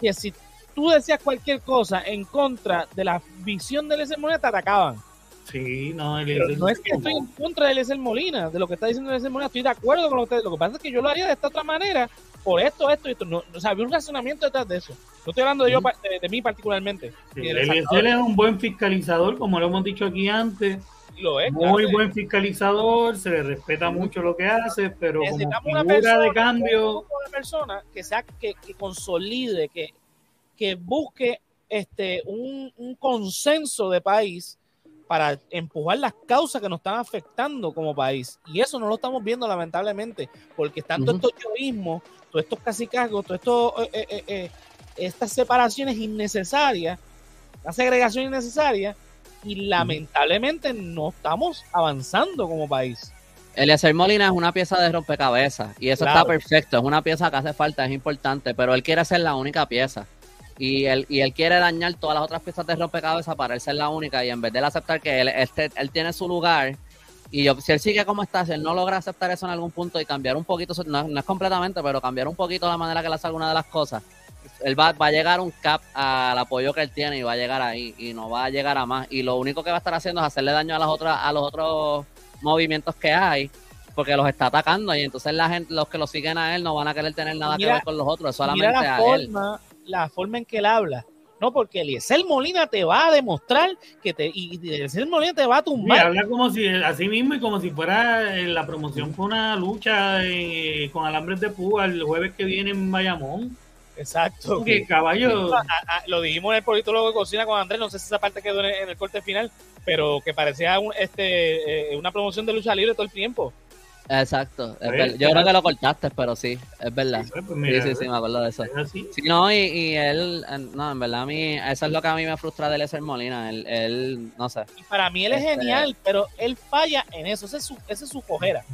que si tú decías cualquier cosa en contra de la visión de Eliezer Molina, te atacaban. Sí, no, no es que estoy en contra de Eliezer Molina, de lo que está diciendo Eliezer Molina, estoy de acuerdo con lo que Lo que pasa es que yo lo haría de esta otra manera, por esto, esto y esto. No, o sea, había un razonamiento detrás de eso. No estoy hablando de, yo, de, mí particularmente. Sí, Eliezer es un buen fiscalizador, como lo hemos dicho aquí antes. Lo es, Muy buen fiscalizador, se le respeta mucho lo que hace, pero como figura una de cambio. Una persona que, sea, que, que consolide, que, que busque este, un, un consenso de país para empujar las causas que nos están afectando como país. Y eso no lo estamos viendo lamentablemente, porque están todos estos yoísmos, todos estos casicazgos, todas estos, eh, eh, eh, estas separaciones innecesarias, la segregación innecesaria, y lamentablemente no estamos avanzando como país. Eliezer Molina es una pieza de rompecabezas y eso está perfecto, es una pieza que hace falta, es importante, pero él quiere ser la única pieza. Y él, y él quiere dañar todas las otras piezas de rompecabezas para él ser la única y en vez de aceptar que él, este, él tiene su lugar y si él sigue como está, si él no logra aceptar eso en algún punto y cambiar un poquito, no, es completamente, pero cambiar un poquito la manera que le hace alguna de las cosas, él va, va a llegar un cap al apoyo que él tiene y va a llegar ahí y no va a llegar a más. Y lo único que va a estar haciendo es hacerle daño a las otras, a los otros movimientos que hay porque los está atacando y entonces la gente, los que lo siguen a él no van a querer tener nada que ver con los otros, solamente a él la forma en que él habla. No, porque Eliezer Molina te va a demostrar que te. Y Eliezer Molina te va a tumbar. habla como si, así mismo, y como si fuera eh, la promoción fue una lucha eh, con alambres de púa el jueves que viene en Bayamón. Exacto. Que caballo. Lo dijimos en el politólogo de cocina con Andrés, no sé si esa parte quedó en el, corte final, pero que parecía un, este, eh, una promoción de lucha libre todo el tiempo. Exacto. yo creo que lo cortaste, pero sí, es verdad. Pues sí, sí, sí, me acuerdo de eso. Sí, no, y, y, él, no, en verdad, a mí, eso es lo que a mí me frustra de Eliezer Molina. Él, él, no sé. Y para mí él es este, genial, pero él falla en eso. Esa es su, esa es su cojera.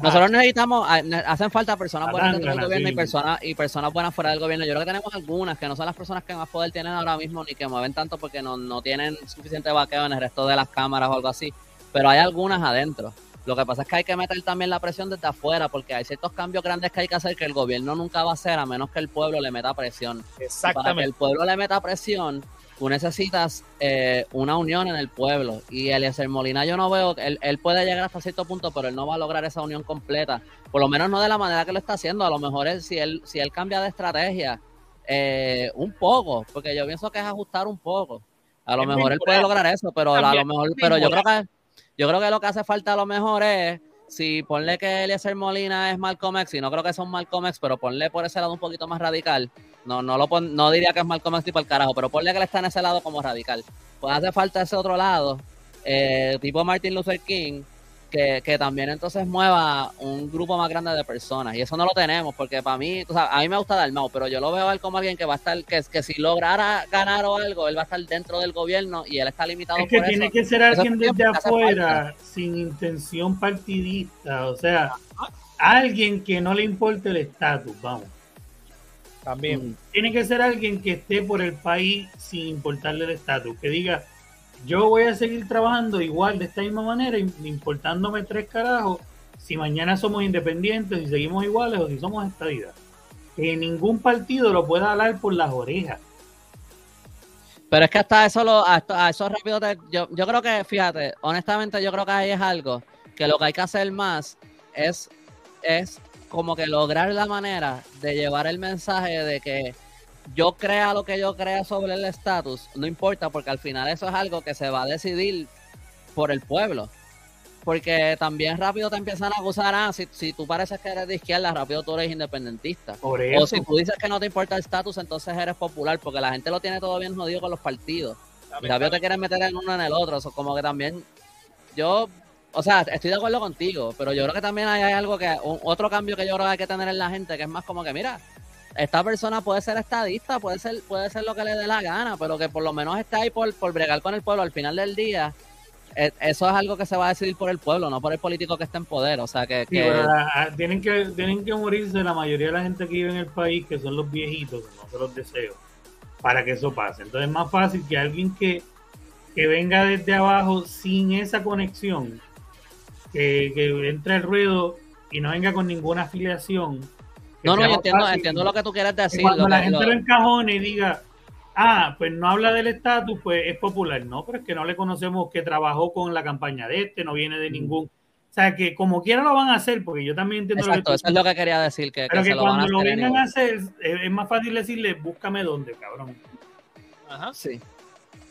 Nosotros necesitamos, hacen falta personas buenas dentro del gobierno y personas, y personas buenas fuera del gobierno. Yo creo que tenemos algunas que no son las personas que más poder tienen ahora mismo ni que mueven tanto porque no, no tienen suficiente vaqueo en el resto de las cámaras o algo así. Pero hay algunas adentro. Lo que pasa es que hay que meter también la presión desde afuera, porque hay ciertos cambios grandes que hay que hacer que el gobierno nunca va a hacer a menos que el pueblo le meta presión. Exactamente. Para que el pueblo le meta presión, tú necesitas eh, una unión en el pueblo. Y Eliezer Molina, yo no veo, él, él puede llegar hasta cierto punto, pero él no va a lograr esa unión completa. Por lo menos no de la manera que lo está haciendo. A lo mejor él, si él, si él cambia de estrategia eh, un poco, porque yo pienso que es ajustar un poco. A lo mejor él puede lograr eso, pero a lo mejor, pero yo creo que yo creo que lo que hace falta a lo mejor es, si ponle que Eliezer Molina es Malcolm X, y no creo que son Malcolm X, pero ponle por ese lado un poquito más radical. No, no, lo no diría que es Malcolm X tipo el carajo, pero ponle que él está en ese lado como radical. Pues hace falta ese otro lado, eh, tipo Martin Luther King, que, también entonces mueva un grupo más grande de personas. Y eso no lo tenemos, porque para mí, o sea, a mí me gusta Dalmau, pero yo lo veo a él como alguien que va a estar, que, que si lograra ganar o algo, él va a estar dentro del gobierno y él está limitado. Es que tiene que ser alguien desde afuera, sin intención partidista, o sea, alguien que no le importe el estatus, vamos. También. Tiene que ser alguien que esté por el país sin importarle el estatus, que diga, yo voy a seguir trabajando igual de esta misma manera, importándome tres carajos, si mañana somos independientes, si seguimos iguales o si somos estadidad. Que ningún partido lo pueda hablar por las orejas. Pero es que hasta eso, lo, a, eso rápido, yo, yo creo que, fíjate, honestamente yo creo que ahí es algo que lo que hay que hacer más es, es como que lograr la manera de llevar el mensaje de que yo crea lo que yo crea sobre el estatus, no importa, porque al final eso es algo que se va a decidir por el pueblo. Porque también rápido te empiezan a acusar, ah, si, si tú pareces que eres de izquierda, rápido tú eres independentista. O si tú dices que no te importa el estatus, entonces eres popular, porque la gente lo tiene todo bien jodido con los partidos. Y rápido te quieres meter en uno en el otro. Eso como que también, yo, o sea, estoy de acuerdo contigo, pero yo creo que también hay, algo que, otro cambio que yo creo que hay que tener en la gente, que es más como que, mira, esta persona puede ser estadista, puede ser, puede ser lo que le dé la gana, pero que por lo menos está ahí por, por bregar con el pueblo al final del día eh, eso es algo que se va a decidir por el pueblo, no por el político que está en poder. O sea que, tienen que tienen que morirse la mayoría de la gente que vive en el país, que son los viejitos, que no se los deseo, para que eso pase. Entonces es más fácil que alguien que, que venga desde abajo sin esa conexión, que, que entre el ruedo y no venga con ninguna afiliación. No, no, yo entiendo, entiendo lo que tú quieres decir. Cuando la gente lo encajone y diga, ah, pues no habla del estatus, pues es popular. No, pero es que no le conocemos que trabajó con la campaña de este, no viene de ningún. O sea, que como quiera lo van a hacer, porque yo también entiendo Exacto, eso es lo que quería decir. Que, pero que, cuando lo, vengan a hacer, es, más fácil decirle, búscame dónde, cabrón. Ajá, sí.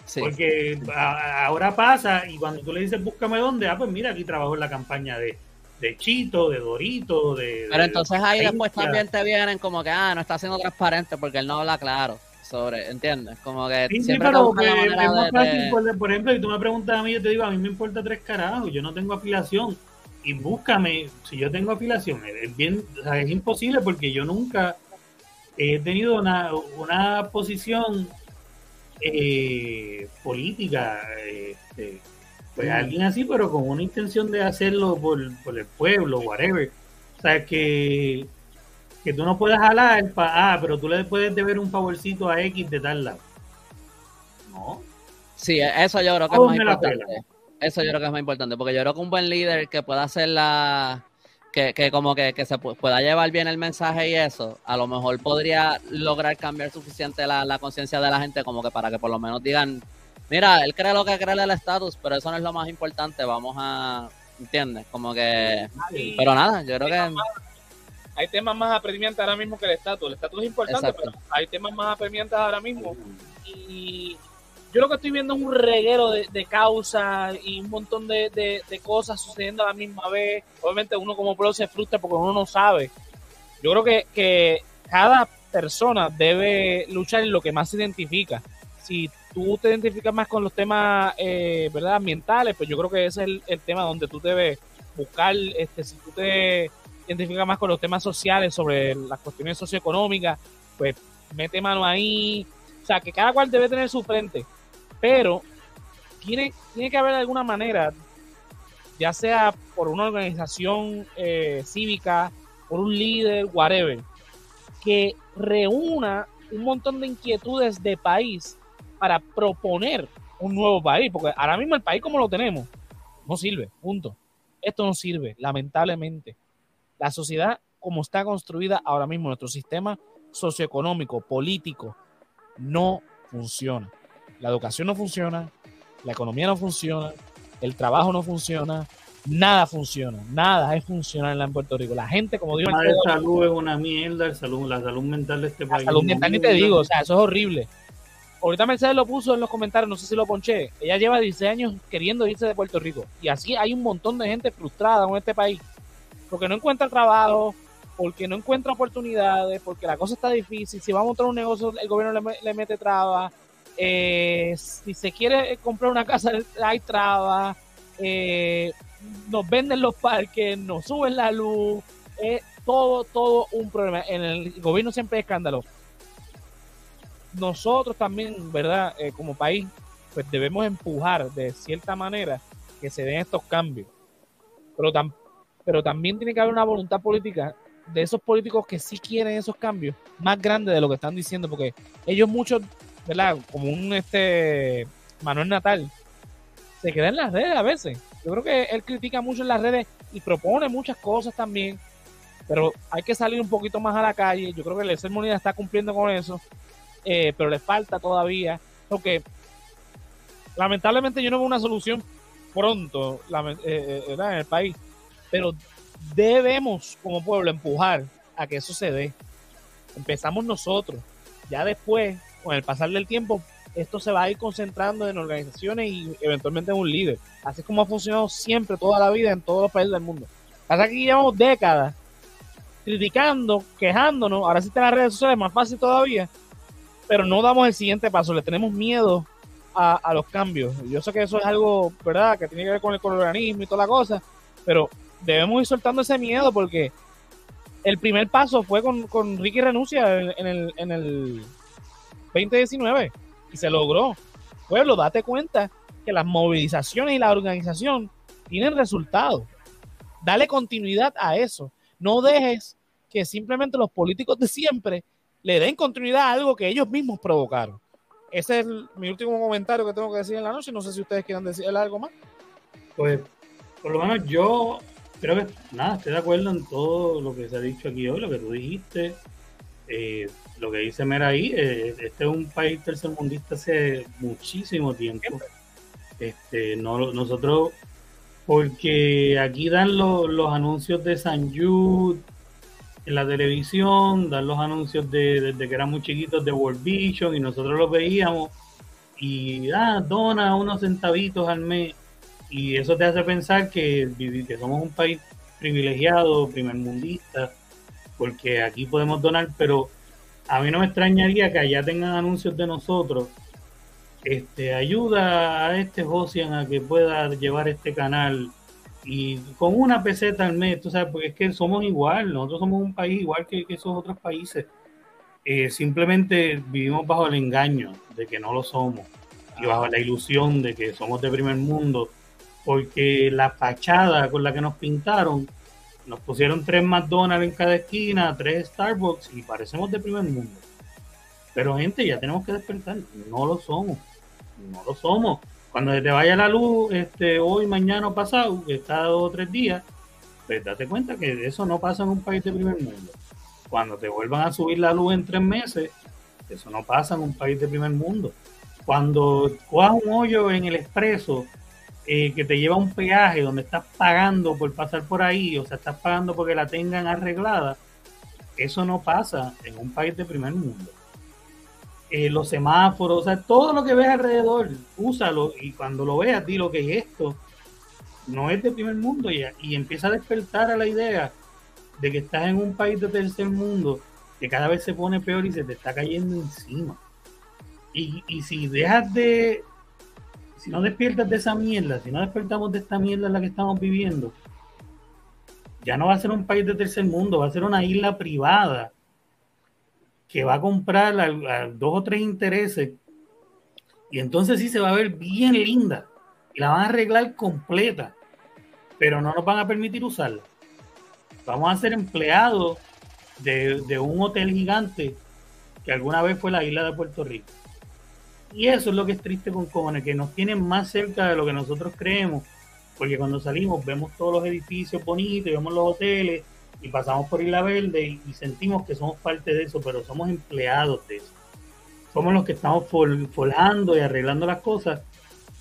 sí. Porque ahora pasa, y cuando tú le dices, búscame dónde, ah, pues mira, aquí trabajo en la campaña de, de Chito, de Dorito, de... Pero entonces ahí después también te vienen como que, ah, no está siendo transparente porque él no habla claro sobre, ¿entiendes? Como que siempre pero es más fácil, por, ejemplo, si tú me preguntas a mí, yo te digo, a mí me importa tres carajos, yo no tengo afiliación. Y búscame, si yo tengo afiliación, es bien, o sea, es imposible porque yo nunca he tenido una, una posición eh, política, este, pues alguien así, pero con una intención de hacerlo por, por el pueblo, whatever. O sea, que que tú no puedes jalar para, ah, pero tú le puedes deber un favorcito a X de tal lado. No. Sí, eso yo creo que es más importante. Eso yo creo que es más importante, porque yo creo que un buen líder que pueda hacer la... Que, que como que, que, se pueda llevar bien el mensaje y eso, a lo mejor podría lograr cambiar suficiente la, la conciencia de la gente como que para que por lo menos digan, mira, él cree lo que cree el estatus, pero eso no es lo más importante, vamos a, ¿entiendes? Como que... Pero nada, yo creo que hay temas más apremiantes ahora mismo que el estatus. El estatus es importante, pero hay temas más apremiantes ahora mismo. Y yo lo que estoy viendo es un reguero de, causas y un montón de, cosas sucediendo a la misma vez. Obviamente uno como pueblo se frustra porque uno no sabe. Yo creo que, que cada persona debe luchar en lo que más se identifica. Si tú te identificas más con los temas eh, ¿verdad? ambientales, pues yo creo que ese es el, el tema donde tú debes buscar, este, si tú te identifica más con los temas sociales, sobre las cuestiones socioeconómicas, pues mete mano ahí. O sea, que cada cual debe tener su frente. Pero tiene, tiene que haber alguna manera, ya sea por una organización eh, cívica, por un líder, whatever, que reúna un montón de inquietudes de país para proponer un nuevo país, porque ahora mismo el país como lo tenemos no sirve, punto. Esto no sirve, lamentablemente. La sociedad como está construida ahora mismo, nuestro sistema socioeconómico, político, no funciona. La educación no funciona, la economía no funciona, el trabajo no funciona, nada funciona, nada es funcional en Puerto Rico. La gente, como digo, la salud es una mierda, salud, la salud mental de este país. La salud mental ni te digo, o sea, eso es horrible. Ahorita Mercedes lo puso en los comentarios, no sé si lo ponché. Ella lleva 16 años queriendo irse de Puerto Rico. Y así hay un montón de gente frustrada en este país porque no encuentra trabajo, porque no encuentra oportunidades, porque la cosa está difícil. Si va a montar un negocio, el gobierno le, mete trabas. Eh, si se quiere comprar una casa, hay trabas. Eh, nos venden los parques, nos suben la luz. Es todo, todo un problema. En el gobierno siempre hay escándalo. Nosotros también, ¿verdad? Eh, como país, pues debemos empujar de cierta manera que se den estos cambios. Pero tampoco pero también tiene que haber una voluntad política de esos políticos que sí quieren esos cambios más grandes de lo que están diciendo, porque ellos muchos, ¿verdad? Como un este Manuel Natal, se queda en las redes a veces. Yo creo que él critica mucho en las redes y propone muchas cosas también, pero hay que salir un poquito más a la calle. Yo creo que el Moneda está cumpliendo con eso, eh, pero le falta todavía. Porque lamentablemente yo no veo una solución pronto eh, eh, en el país, pero debemos como pueblo empujar a que eso se dé. Empezamos nosotros, ya después, con el pasar del tiempo, esto se va a ir concentrando en organizaciones y eventualmente en un líder. Así es como ha funcionado siempre, toda la vida, en todos los países del mundo. Pasa que llevamos décadas criticando, quejándonos, ahora sí están las redes sociales, más fácil todavía, pero no damos el siguiente paso, le tenemos miedo a, los cambios. Yo sé que eso es algo, ¿verdad?, que tiene que ver con el organismo y toda la cosa, pero debemos ir soltando ese miedo porque el primer paso fue con, con Ricky Renuncia en, el, en el 2019 y se logró. Pueblo, date cuenta que las movilizaciones y la organización tienen resultados. Dale continuidad a eso. No dejes que simplemente los políticos de siempre le den continuidad a algo que ellos mismos provocaron. Ese es mi último comentario que tengo que decir en la noche. No sé si ustedes quieran decir algo más. Pues, por lo menos yo creo que, nada, estoy de acuerdo en todo lo que se ha dicho aquí hoy, lo que tú dijiste. Eh, lo que dice Mera ahí, eh, este es un país tercermundista hace muchísimo tiempo. Este, no, nosotros, porque aquí dan los anuncios de San Jude en la televisión, dan los anuncios de, desde que éramos chiquitos de World Vision y nosotros los veíamos. Y ah, dona unos centavitos al mes. Y eso te hace pensar que, que somos un país privilegiado, primermundista, porque aquí podemos donar, pero a mí no me extrañaría que allá tengan anuncios de nosotros. Este, ayuda a este Josian a que pueda llevar este canal y con una peseta al mes, tú sabes, porque es que somos igual, nosotros somos un país igual que, esos otros países. Eh, simplemente vivimos bajo el engaño de que no lo somos y bajo la ilusión de que somos de primer mundo, porque la fachada con la que nos pintaron, nos pusieron tres McDonald's en cada esquina, tres Starbucks y parecemos de primer mundo. Pero gente, ya tenemos que despertar, no lo somos, no lo somos cuando te vaya la luz, este, hoy, mañana o pasado, que está dos o tres días, pues date cuenta que eso no pasa en un país de primer mundo. Cuando te vuelvan a subir la luz en tres meses, eso no pasa en un país de primer mundo. Cuando cojas un hoyo en el expreso eh, que te lleva a un peaje donde estás pagando por pasar por ahí, o sea, estás pagando porque la tengan arreglada, eso no pasa en un país de primer mundo. Eh, los semáforos, o sea, todo lo que ves alrededor, úsalo y cuando lo veas, di lo que es esto. No es de primer mundo y, y empieza a despertar a la idea de que estás en un país de tercer mundo que cada vez se pone peor y se te está cayendo encima. Y, y si dejas de, si no despiertas de esa mierda, si no despertamos de esta mierda en la que estamos viviendo, ya no va a ser un país de tercer mundo, va a ser una isla privada que va a comprar a, dos o tres intereses y entonces sí se va a ver bien linda y la van a arreglar completa, pero no nos van a permitir usarla. Vamos a ser empleados de, un hotel gigante que alguna vez fue la isla de Puerto Rico. Y eso es lo que es triste con Cojones, que nos tienen más cerca de lo que nosotros creemos, porque cuando salimos vemos todos los edificios bonitos, vemos los hoteles, y pasamos por Isla Verde y, sentimos que somos parte de eso, pero somos empleados de eso. Somos los que estamos forjando y arreglando las cosas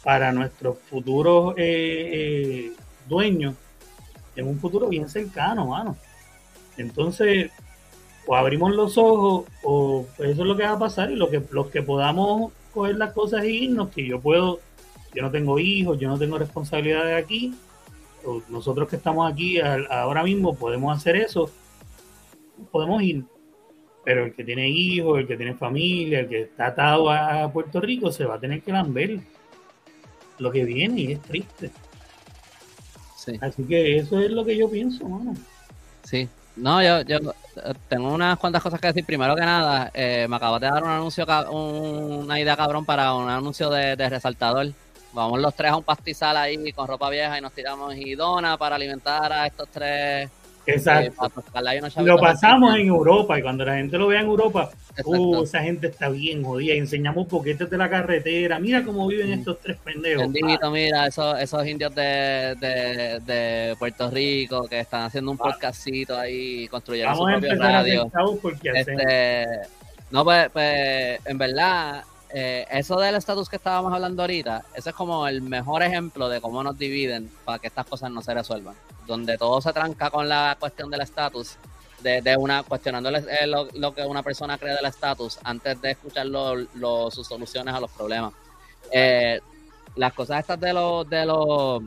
para nuestros futuros eh, eh, dueños en un futuro bien cercano, mano. Entonces, o abrimos los ojos, o eso es lo que va a pasar, y lo que, los que podamos coger las cosas y irnos, que yo puedo, yo no tengo hijos, yo no tengo responsabilidades aquí, nosotros que estamos aquí ahora mismo podemos hacer eso, podemos ir. Pero el que tiene hijos, el que tiene familia, el que está atado a Puerto Rico, se va a tener que lamber lo que viene y es triste. Así que eso es lo que yo pienso, mano. Sí. No, yo, yo tengo unas cuantas cosas que decir. Primero que nada, eh, me acabo de dar un anuncio, una idea cabrón para un anuncio de, de resaltador vamos los tres a un pastizal ahí con ropa vieja y nos tiramos y dona para alimentar a estos tres. Exacto. lo pasamos en Europa y cuando la gente lo vea en Europa, uh, esa gente está bien jodida. enseñamos poquetes de la carretera. Mira cómo viven mm. estos tres pendejos. mira, esos, esos indios de, de, Puerto Rico que están haciendo un podcastito ahí, construyendo su propio radio. Porque este, no, pues, pues, en verdad, eh, eso del estatus que estábamos hablando ahorita, ese es como el mejor ejemplo de cómo nos dividen para que estas cosas no se resuelvan. Donde todo se tranca con la cuestión del estatus, de, una cuestionando eh, lo, que una persona cree del estatus antes de escuchar sus soluciones a los problemas. Eh, las cosas estas de los de los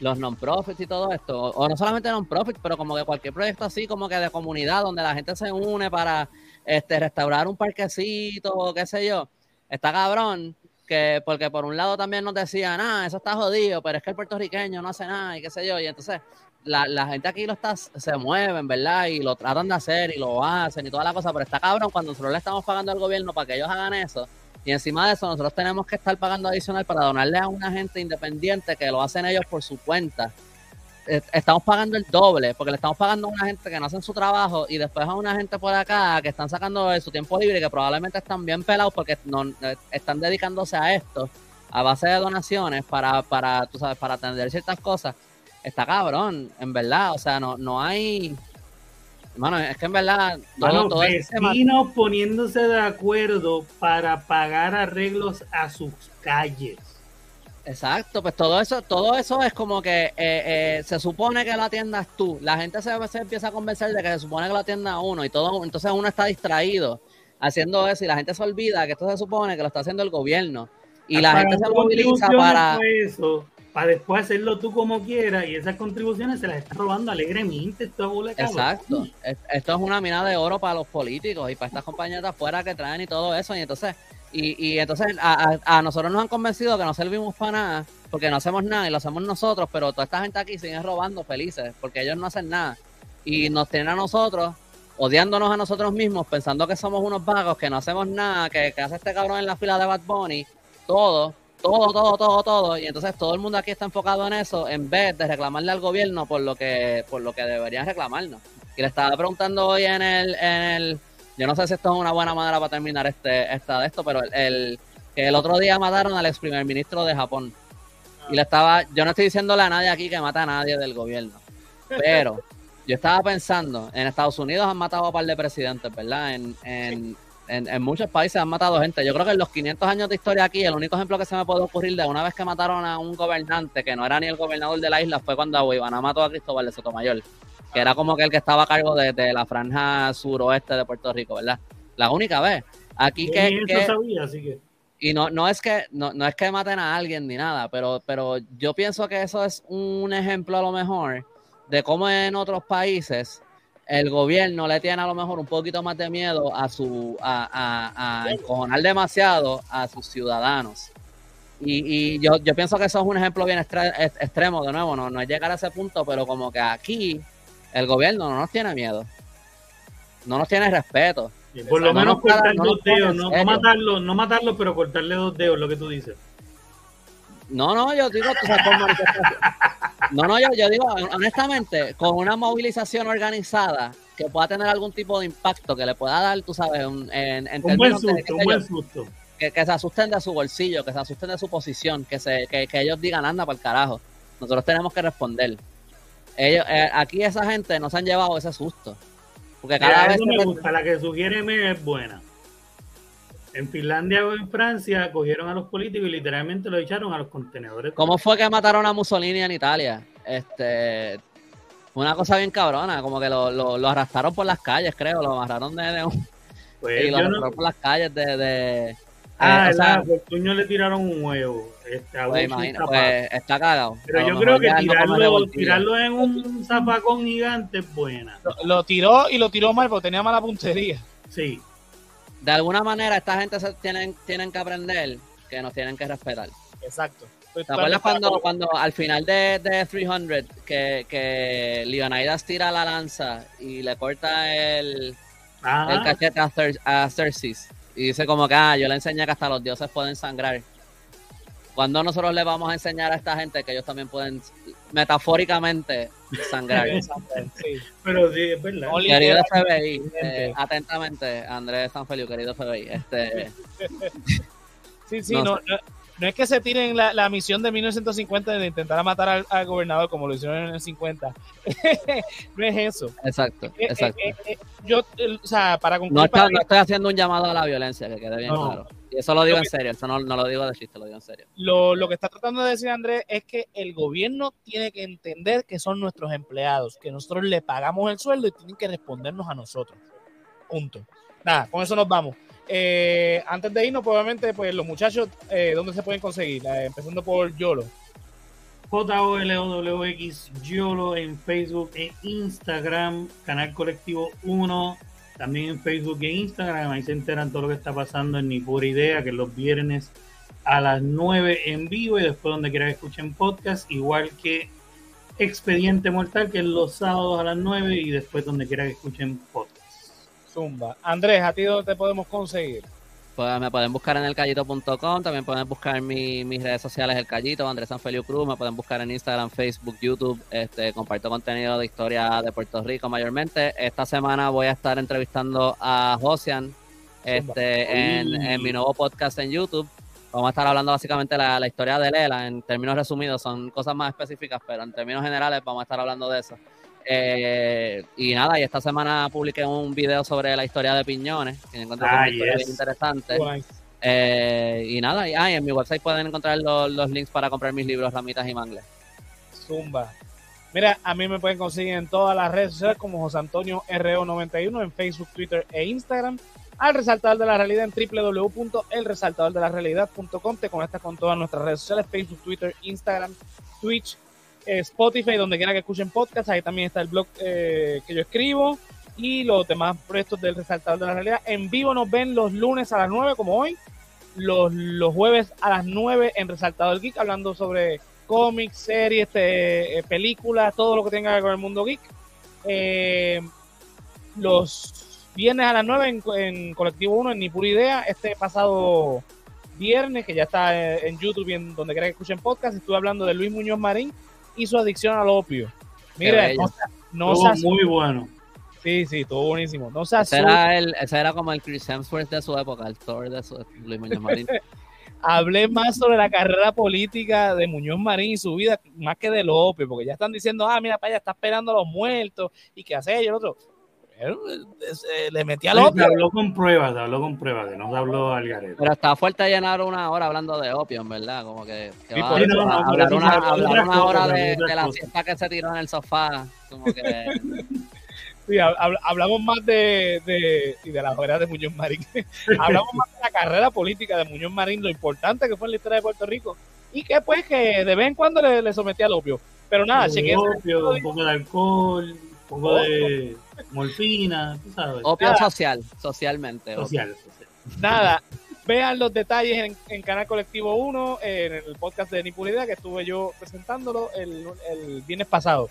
los non-profits y todo esto, o no solamente non-profits, pero como que cualquier proyecto así como que de comunidad donde la gente se une para este restaurar un parquecito o qué sé yo, está cabrón que porque por un lado también nos decían, ah, eso está jodido, pero es que el puertorriqueño no hace nada y qué sé yo, y entonces la, la gente aquí lo está, se mueven, ¿verdad? Y lo tratan de hacer y lo hacen y toda la cosa, pero está cabrón cuando nosotros le estamos pagando al gobierno para que ellos hagan eso y encima de eso, nosotros tenemos que estar pagando adicional para donarle a una gente independiente que lo hacen ellos por su cuenta. Estamos pagando el doble, porque le estamos pagando a una gente que no hacen su trabajo y después a una gente por acá que están sacando de su tiempo libre que probablemente están bien pelados porque no, eh, están dedicándose a esto a base de donaciones para, para, tú sabes, para atender ciertas cosas. Está cabrón, en verdad. O sea, no, no hay bueno, es que en verdad. Todo, vecinos poniéndose de acuerdo para pagar arreglos a sus calles. Exacto, pues todo eso, todo eso es como que eh, eh, se supone que la atiendas tú. La gente se, se, empieza a convencer de que se supone que la atienda uno y todo, entonces uno está distraído haciendo eso y la gente se olvida que esto se supone que lo está haciendo el gobierno y la gente se moviliza para eso para después hacerlo tú como quieras y esas contribuciones se las está robando alegremente. Esto es Exacto. Esto es una mina de oro para los políticos y para estas compañías de afuera que traen y todo eso. Y entonces, y, y entonces a, nosotros nos han convencido que no servimos para nada porque no hacemos nada y lo hacemos nosotros, pero toda esta gente aquí sigue robando felices porque ellos no hacen nada. Y nos tienen a nosotros odiándonos a nosotros mismos, pensando que somos unos vagos, que no hacemos nada, que, que hace este cabrón en la fila de Bad Bunny, todo todo, todo, todo, todo. Y entonces todo el mundo aquí está enfocado en eso en vez de reclamarle al gobierno por lo que, por lo que deberían reclamarnos. Y le estaba preguntando hoy en el, yo no sé si esto es una buena manera para terminar este, esta de esto, pero el, que el otro día mataron al ex primer ministro de Japón. Y le estaba, yo no estoy diciéndole a nadie aquí que mata a nadie del gobierno, pero yo estaba pensando, en Estados Unidos han matado a un par de presidentes, ¿verdad? En, en, en, muchos países han matado gente. Yo creo que en los 500 años de historia aquí, el único ejemplo que se me puede ocurrir de una vez que mataron a un gobernante que no era ni el gobernador de la isla fue cuando Ivana mató a Cristóbal de Sotomayor, que era como que el que estaba a cargo de, la franja suroeste de Puerto Rico, ¿verdad? La única vez. Aquí que, Y no, no es que no, no es que maten a alguien ni nada, pero, pero yo pienso que eso es un ejemplo a lo mejor de cómo en otros países el gobierno le tiene a lo mejor un poquito más de miedo a su a, a, encojonar demasiado a sus ciudadanos. Y, yo, yo, pienso que eso es un ejemplo bien extremo, de nuevo, no, no es llegar a ese punto, pero como que aquí el gobierno no nos tiene miedo, no nos tiene respeto. por lo menos cortar dos dedos, no, matarlo, no matarlo, pero cortarle dos dedos, lo que tú dices. No, no, yo digo, No, no, yo, yo, digo, honestamente, con una movilización organizada que pueda tener algún tipo de impacto, que le pueda dar, tú sabes, un, en, en un buen susto, un buen susto. Que, se asusten de su bolsillo, que se asusten de su posición, que, se, que, ellos digan, anda para el carajo. Nosotros tenemos que responder. Ellos, eh, aquí esa gente nos han llevado ese susto. Porque cada vez. me gusta, la que sugiere es buena. En Finlandia o en Francia cogieron a los políticos y literalmente lo echaron a los contenedores. ¿Cómo fue que mataron a Mussolini en Italia? Este, una cosa bien cabrona, como que lo, lo, arrastraron por las calles, creo, lo amarraron de, un... Pues y lo arrastraron por las calles de... de ah, eh, por puño le tiraron un huevo. Este, pues, pues, está cagado. Pero yo creo que tirarlo, tirarlo, en un zapacón gigante es buena. Lo, lo, tiró y lo tiró mal porque tenía mala puntería. Sí de alguna manera esta gente se tienen, tienen que aprender que nos tienen que respetar. Exacto. ¿Te acuerdas cuando, cuando al final de, de 300 que, que Leonidas tira la lanza y le corta el, el cachete a, Cersei y dice como que ah, yo le enseñé que hasta los dioses pueden sangrar? cuando nosotros le vamos a enseñar a esta gente que ellos también pueden metafóricamente sangrar? Pero sí, es verdad. Querido FBI, eh, atentamente, Andrés Sanfelio, querido FBI. Este... sí, sí, no, no, es que se tiren la, misión de 1950 de intentar matar al, gobernador como lo hicieron en el 50. no es eso. Exacto, eh, eh, exacto. yo, o sea, para concluir. No, estoy haciendo un llamado a la violencia, que quede bien claro. Y eso lo digo en serio, eso no, no, lo digo de chiste, lo digo en serio. Lo, lo que está tratando de decir Andrés es que el gobierno tiene que entender que son nuestros empleados, que nosotros le pagamos el sueldo y tienen que respondernos a nosotros. Punto. Nada, con eso nos vamos. Eh, antes de irnos, probablemente, pues los muchachos, eh, ¿dónde se pueden conseguir? Eh, empezando por Yolo. J-O-L-O-W-X Yolo en Facebook e Instagram, Canal Colectivo 1, también en Facebook e Instagram, ahí se enteran todo lo que está pasando en Ni Pura Idea, que los viernes a las 9 en vivo y después donde quiera que escuchen podcast, igual que Expediente Mortal, que es los sábados a las 9 y después donde quiera que escuchen podcast. Zumba. Andrés, ¿a ti dónde te podemos conseguir? Pues me pueden buscar en elcallito.com, también pueden buscar mis redes sociales El Callito, Andrés Sanfelio Cruz, me pueden buscar en Instagram, Facebook, YouTube, este, comparto contenido de historia de Puerto Rico mayormente. Esta semana voy a estar entrevistando a Josian este, en, mi nuevo podcast en YouTube. Vamos a estar hablando básicamente de la, la historia de Lela, en términos resumidos, son cosas más específicas, pero en términos generales vamos a estar hablando de eso. Eh, y nada, y esta semana publiqué un video sobre la historia de Piñones, que ah, interesante. Eh, y nada, y, ah, en mi website pueden encontrar los, links para comprar mis libros, Ramitas y Mangles. Zumba. Mira, a mí me pueden conseguir en todas las redes sociales como José Antonio RO91 en Facebook, Twitter e Instagram. Al resaltador de la realidad en www.elresaltadordelarrealidad.com. Te conectas con todas nuestras redes sociales: Facebook, Twitter, Instagram, Twitch Spotify, donde quiera que escuchen podcast, ahí también está el blog eh, que yo escribo y los demás proyectos del Resaltador de la Realidad. En vivo nos ven los lunes a las 9, como hoy, los, los jueves a las 9 en Resaltador Geek, hablando sobre cómics, series, eh, películas, todo lo que tenga que ver con el mundo geek. Eh, los viernes a las 9 en, en, Colectivo 1, en Ni Pura Idea, este pasado viernes, que ya está en YouTube y en donde quiera que escuchen podcast, estuve hablando de Luis Muñoz Marín, y su adicción al opio. Mira, no, muy bueno. Sí, sí, todo buenísimo. No ese, era el, ese era como el Chris Hemsworth de su época, el Thor de su Luis Muñoz Marín. Hablé más sobre la carrera política de Muñoz Marín y su vida, más que del opio, porque ya están diciendo, ah, mira, para allá está esperando a los muertos y qué hace y el otro. Eh, le metí al opio. habló con pruebas, habló con pruebas, no se habló al garete. Pero está fuerte llenar una hora hablando de opio, en verdad, como que, hablar, una, hora de, la siesta que se tiró en el sofá, como que... Sí, hablamos más de, de, y de la carrera de Muñoz Marín. hablamos más de la carrera política de Muñoz Marín, lo importante que fue en la historia de Puerto Rico. Y que pues que de vez en cuando le, le sometía al opio. Pero nada, chequeé. Opio, un poco de alcohol, un poco de morfina, tú sabes. Opio social, socialmente. Social, Nada, vean los detalles en, Canal Colectivo 1, en el podcast de Nipulidad que estuve yo presentándolo el, el viernes pasado.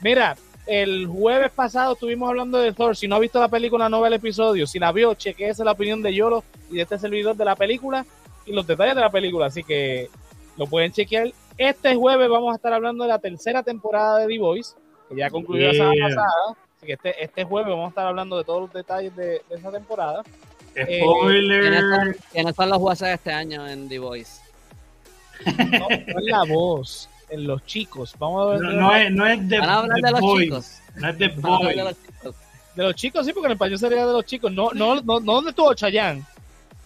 Mira, el jueves pasado estuvimos hablando de Thor. Si no ha visto la película, no ve el episodio. Si la vio, chequeese la opinión de Yolo y de este servidor de la película y los detalles de la película. Así que lo pueden chequear. Este jueves vamos a estar hablando de la tercera temporada de The Voice, que ya concluyó la semana pasada. Así que este, este jueves vamos a estar hablando de todos los detalles de, esa temporada. Spoiler. ¿quiénes, son, los jueces de este año en The Voice? No, es la voz, en los chicos. Vamos a ver. No, no es, no es de, de los chicos. No es de Boys. De los chicos. De los chicos, sí, porque en español sería de los chicos. No, no, no, no donde estuvo Chayanne.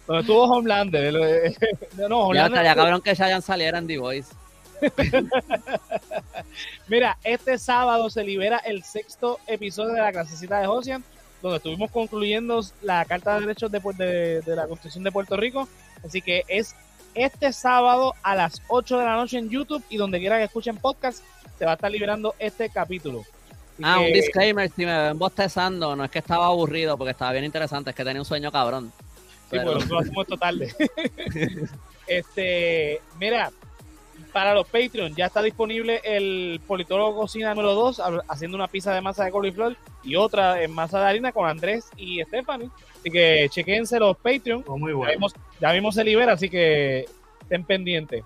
Donde estuvo Homelander. no, Homelander ya estaría cabrón que Chayanne saliera en The Voice. Mira, este sábado se libera el sexto episodio de la clasecita de Josian, donde estuvimos concluyendo la Carta de Derechos de, la Constitución de Puerto Rico. Así que es este sábado a las 8 de la noche en YouTube y donde quiera que escuchen podcast, se va a estar liberando este capítulo. ah, un disclaimer, si me ven bostezando, no es que estaba aburrido porque estaba bien interesante, es que tenía un sueño cabrón. Sí, pero... lo hacemos esto tarde. este, mira, para los Patreon ya está disponible el politólogo cocina número 2 haciendo una pizza de masa de coliflor y otra en masa de harina con Andrés y Stephanie. Así que chequense los Patreon. Oh, muy bueno. ya, mismo, se libera, así que estén pendientes.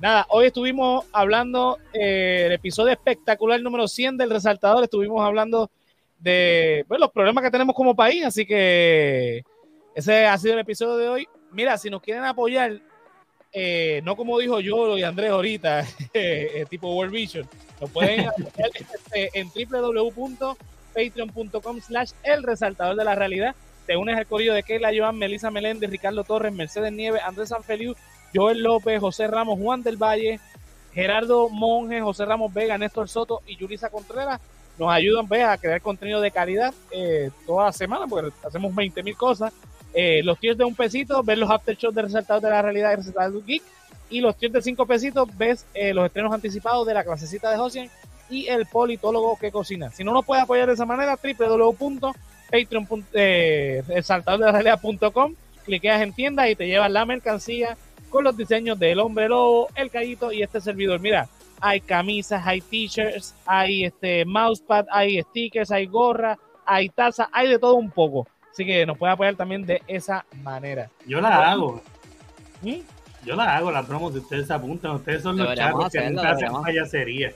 Nada, hoy estuvimos hablando eh, el episodio espectacular número 100 del Resaltador. Estuvimos hablando de los problemas que tenemos como país, así que ese ha sido el episodio de hoy. Mira, si nos quieren apoyar, eh, no como dijo yo y Andrés ahorita, eh, tipo World Vision, lo pueden hacer en www.patreon.com slash el resaltador de la realidad. te unes al corrido de Keila Joan, Melissa Meléndez, Ricardo Torres, Mercedes Nieves, Andrés Sanfeliu, Joel López, José Ramos, Juan del Valle, Gerardo Monge, José Ramos Vega, Néstor Soto y Yulisa Contreras nos ayudan pues, a crear contenido de calidad eh, toda la semana, porque hacemos 20 mil cosas. Eh, los tiers de un pesito, ver los after shows de Resaltados de la Realidad y Resaltados Geek. Y los tiers de 5 pesitos, ves eh, los estrenos anticipados de la clasecita de Josian y el politólogo que cocina. Si no nos puede apoyar de esa manera, www.patreon.com, eh, cliqueas en tienda y te llevas la mercancía con los diseños del hombre lobo, el callito y este servidor. Mira, hay camisas, hay t-shirts, hay este mousepad, hay stickers, hay gorra, hay taza, hay de todo un poco. Así que nos puede apoyar también de esa manera. Yo la hago. ¿Mm? Yo la hago, la promo, si ustedes se apuntan. Ustedes son los chavos que nunca hacen payasería.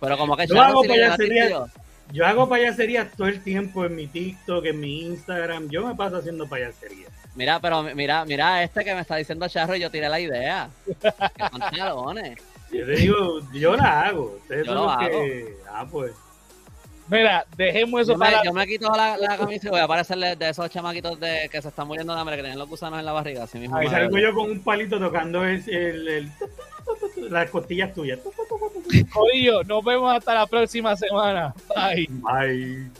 Pero como que yo hago payasería. Yo hago payasería todo el tiempo en mi TikTok, en mi Instagram. Yo me paso haciendo payasería. Mira, pero mira, mira este que me está diciendo Charro y yo tiré la idea. que pantalones. Yo te digo, yo la hago. Ustedes yo son los que. Ah, pues. Mira, dejemos eso yo para. Me, yo me quito la, la camisa y voy a parecerle de esos chamaquitos de, que se están muriendo de hambre, que tienen los gusanos en la barriga. Así mismo Ahí salgo yo con un palito tocando el, las costillas tuyas. Jodillo, nos vemos hasta la próxima semana. Bye. Bye.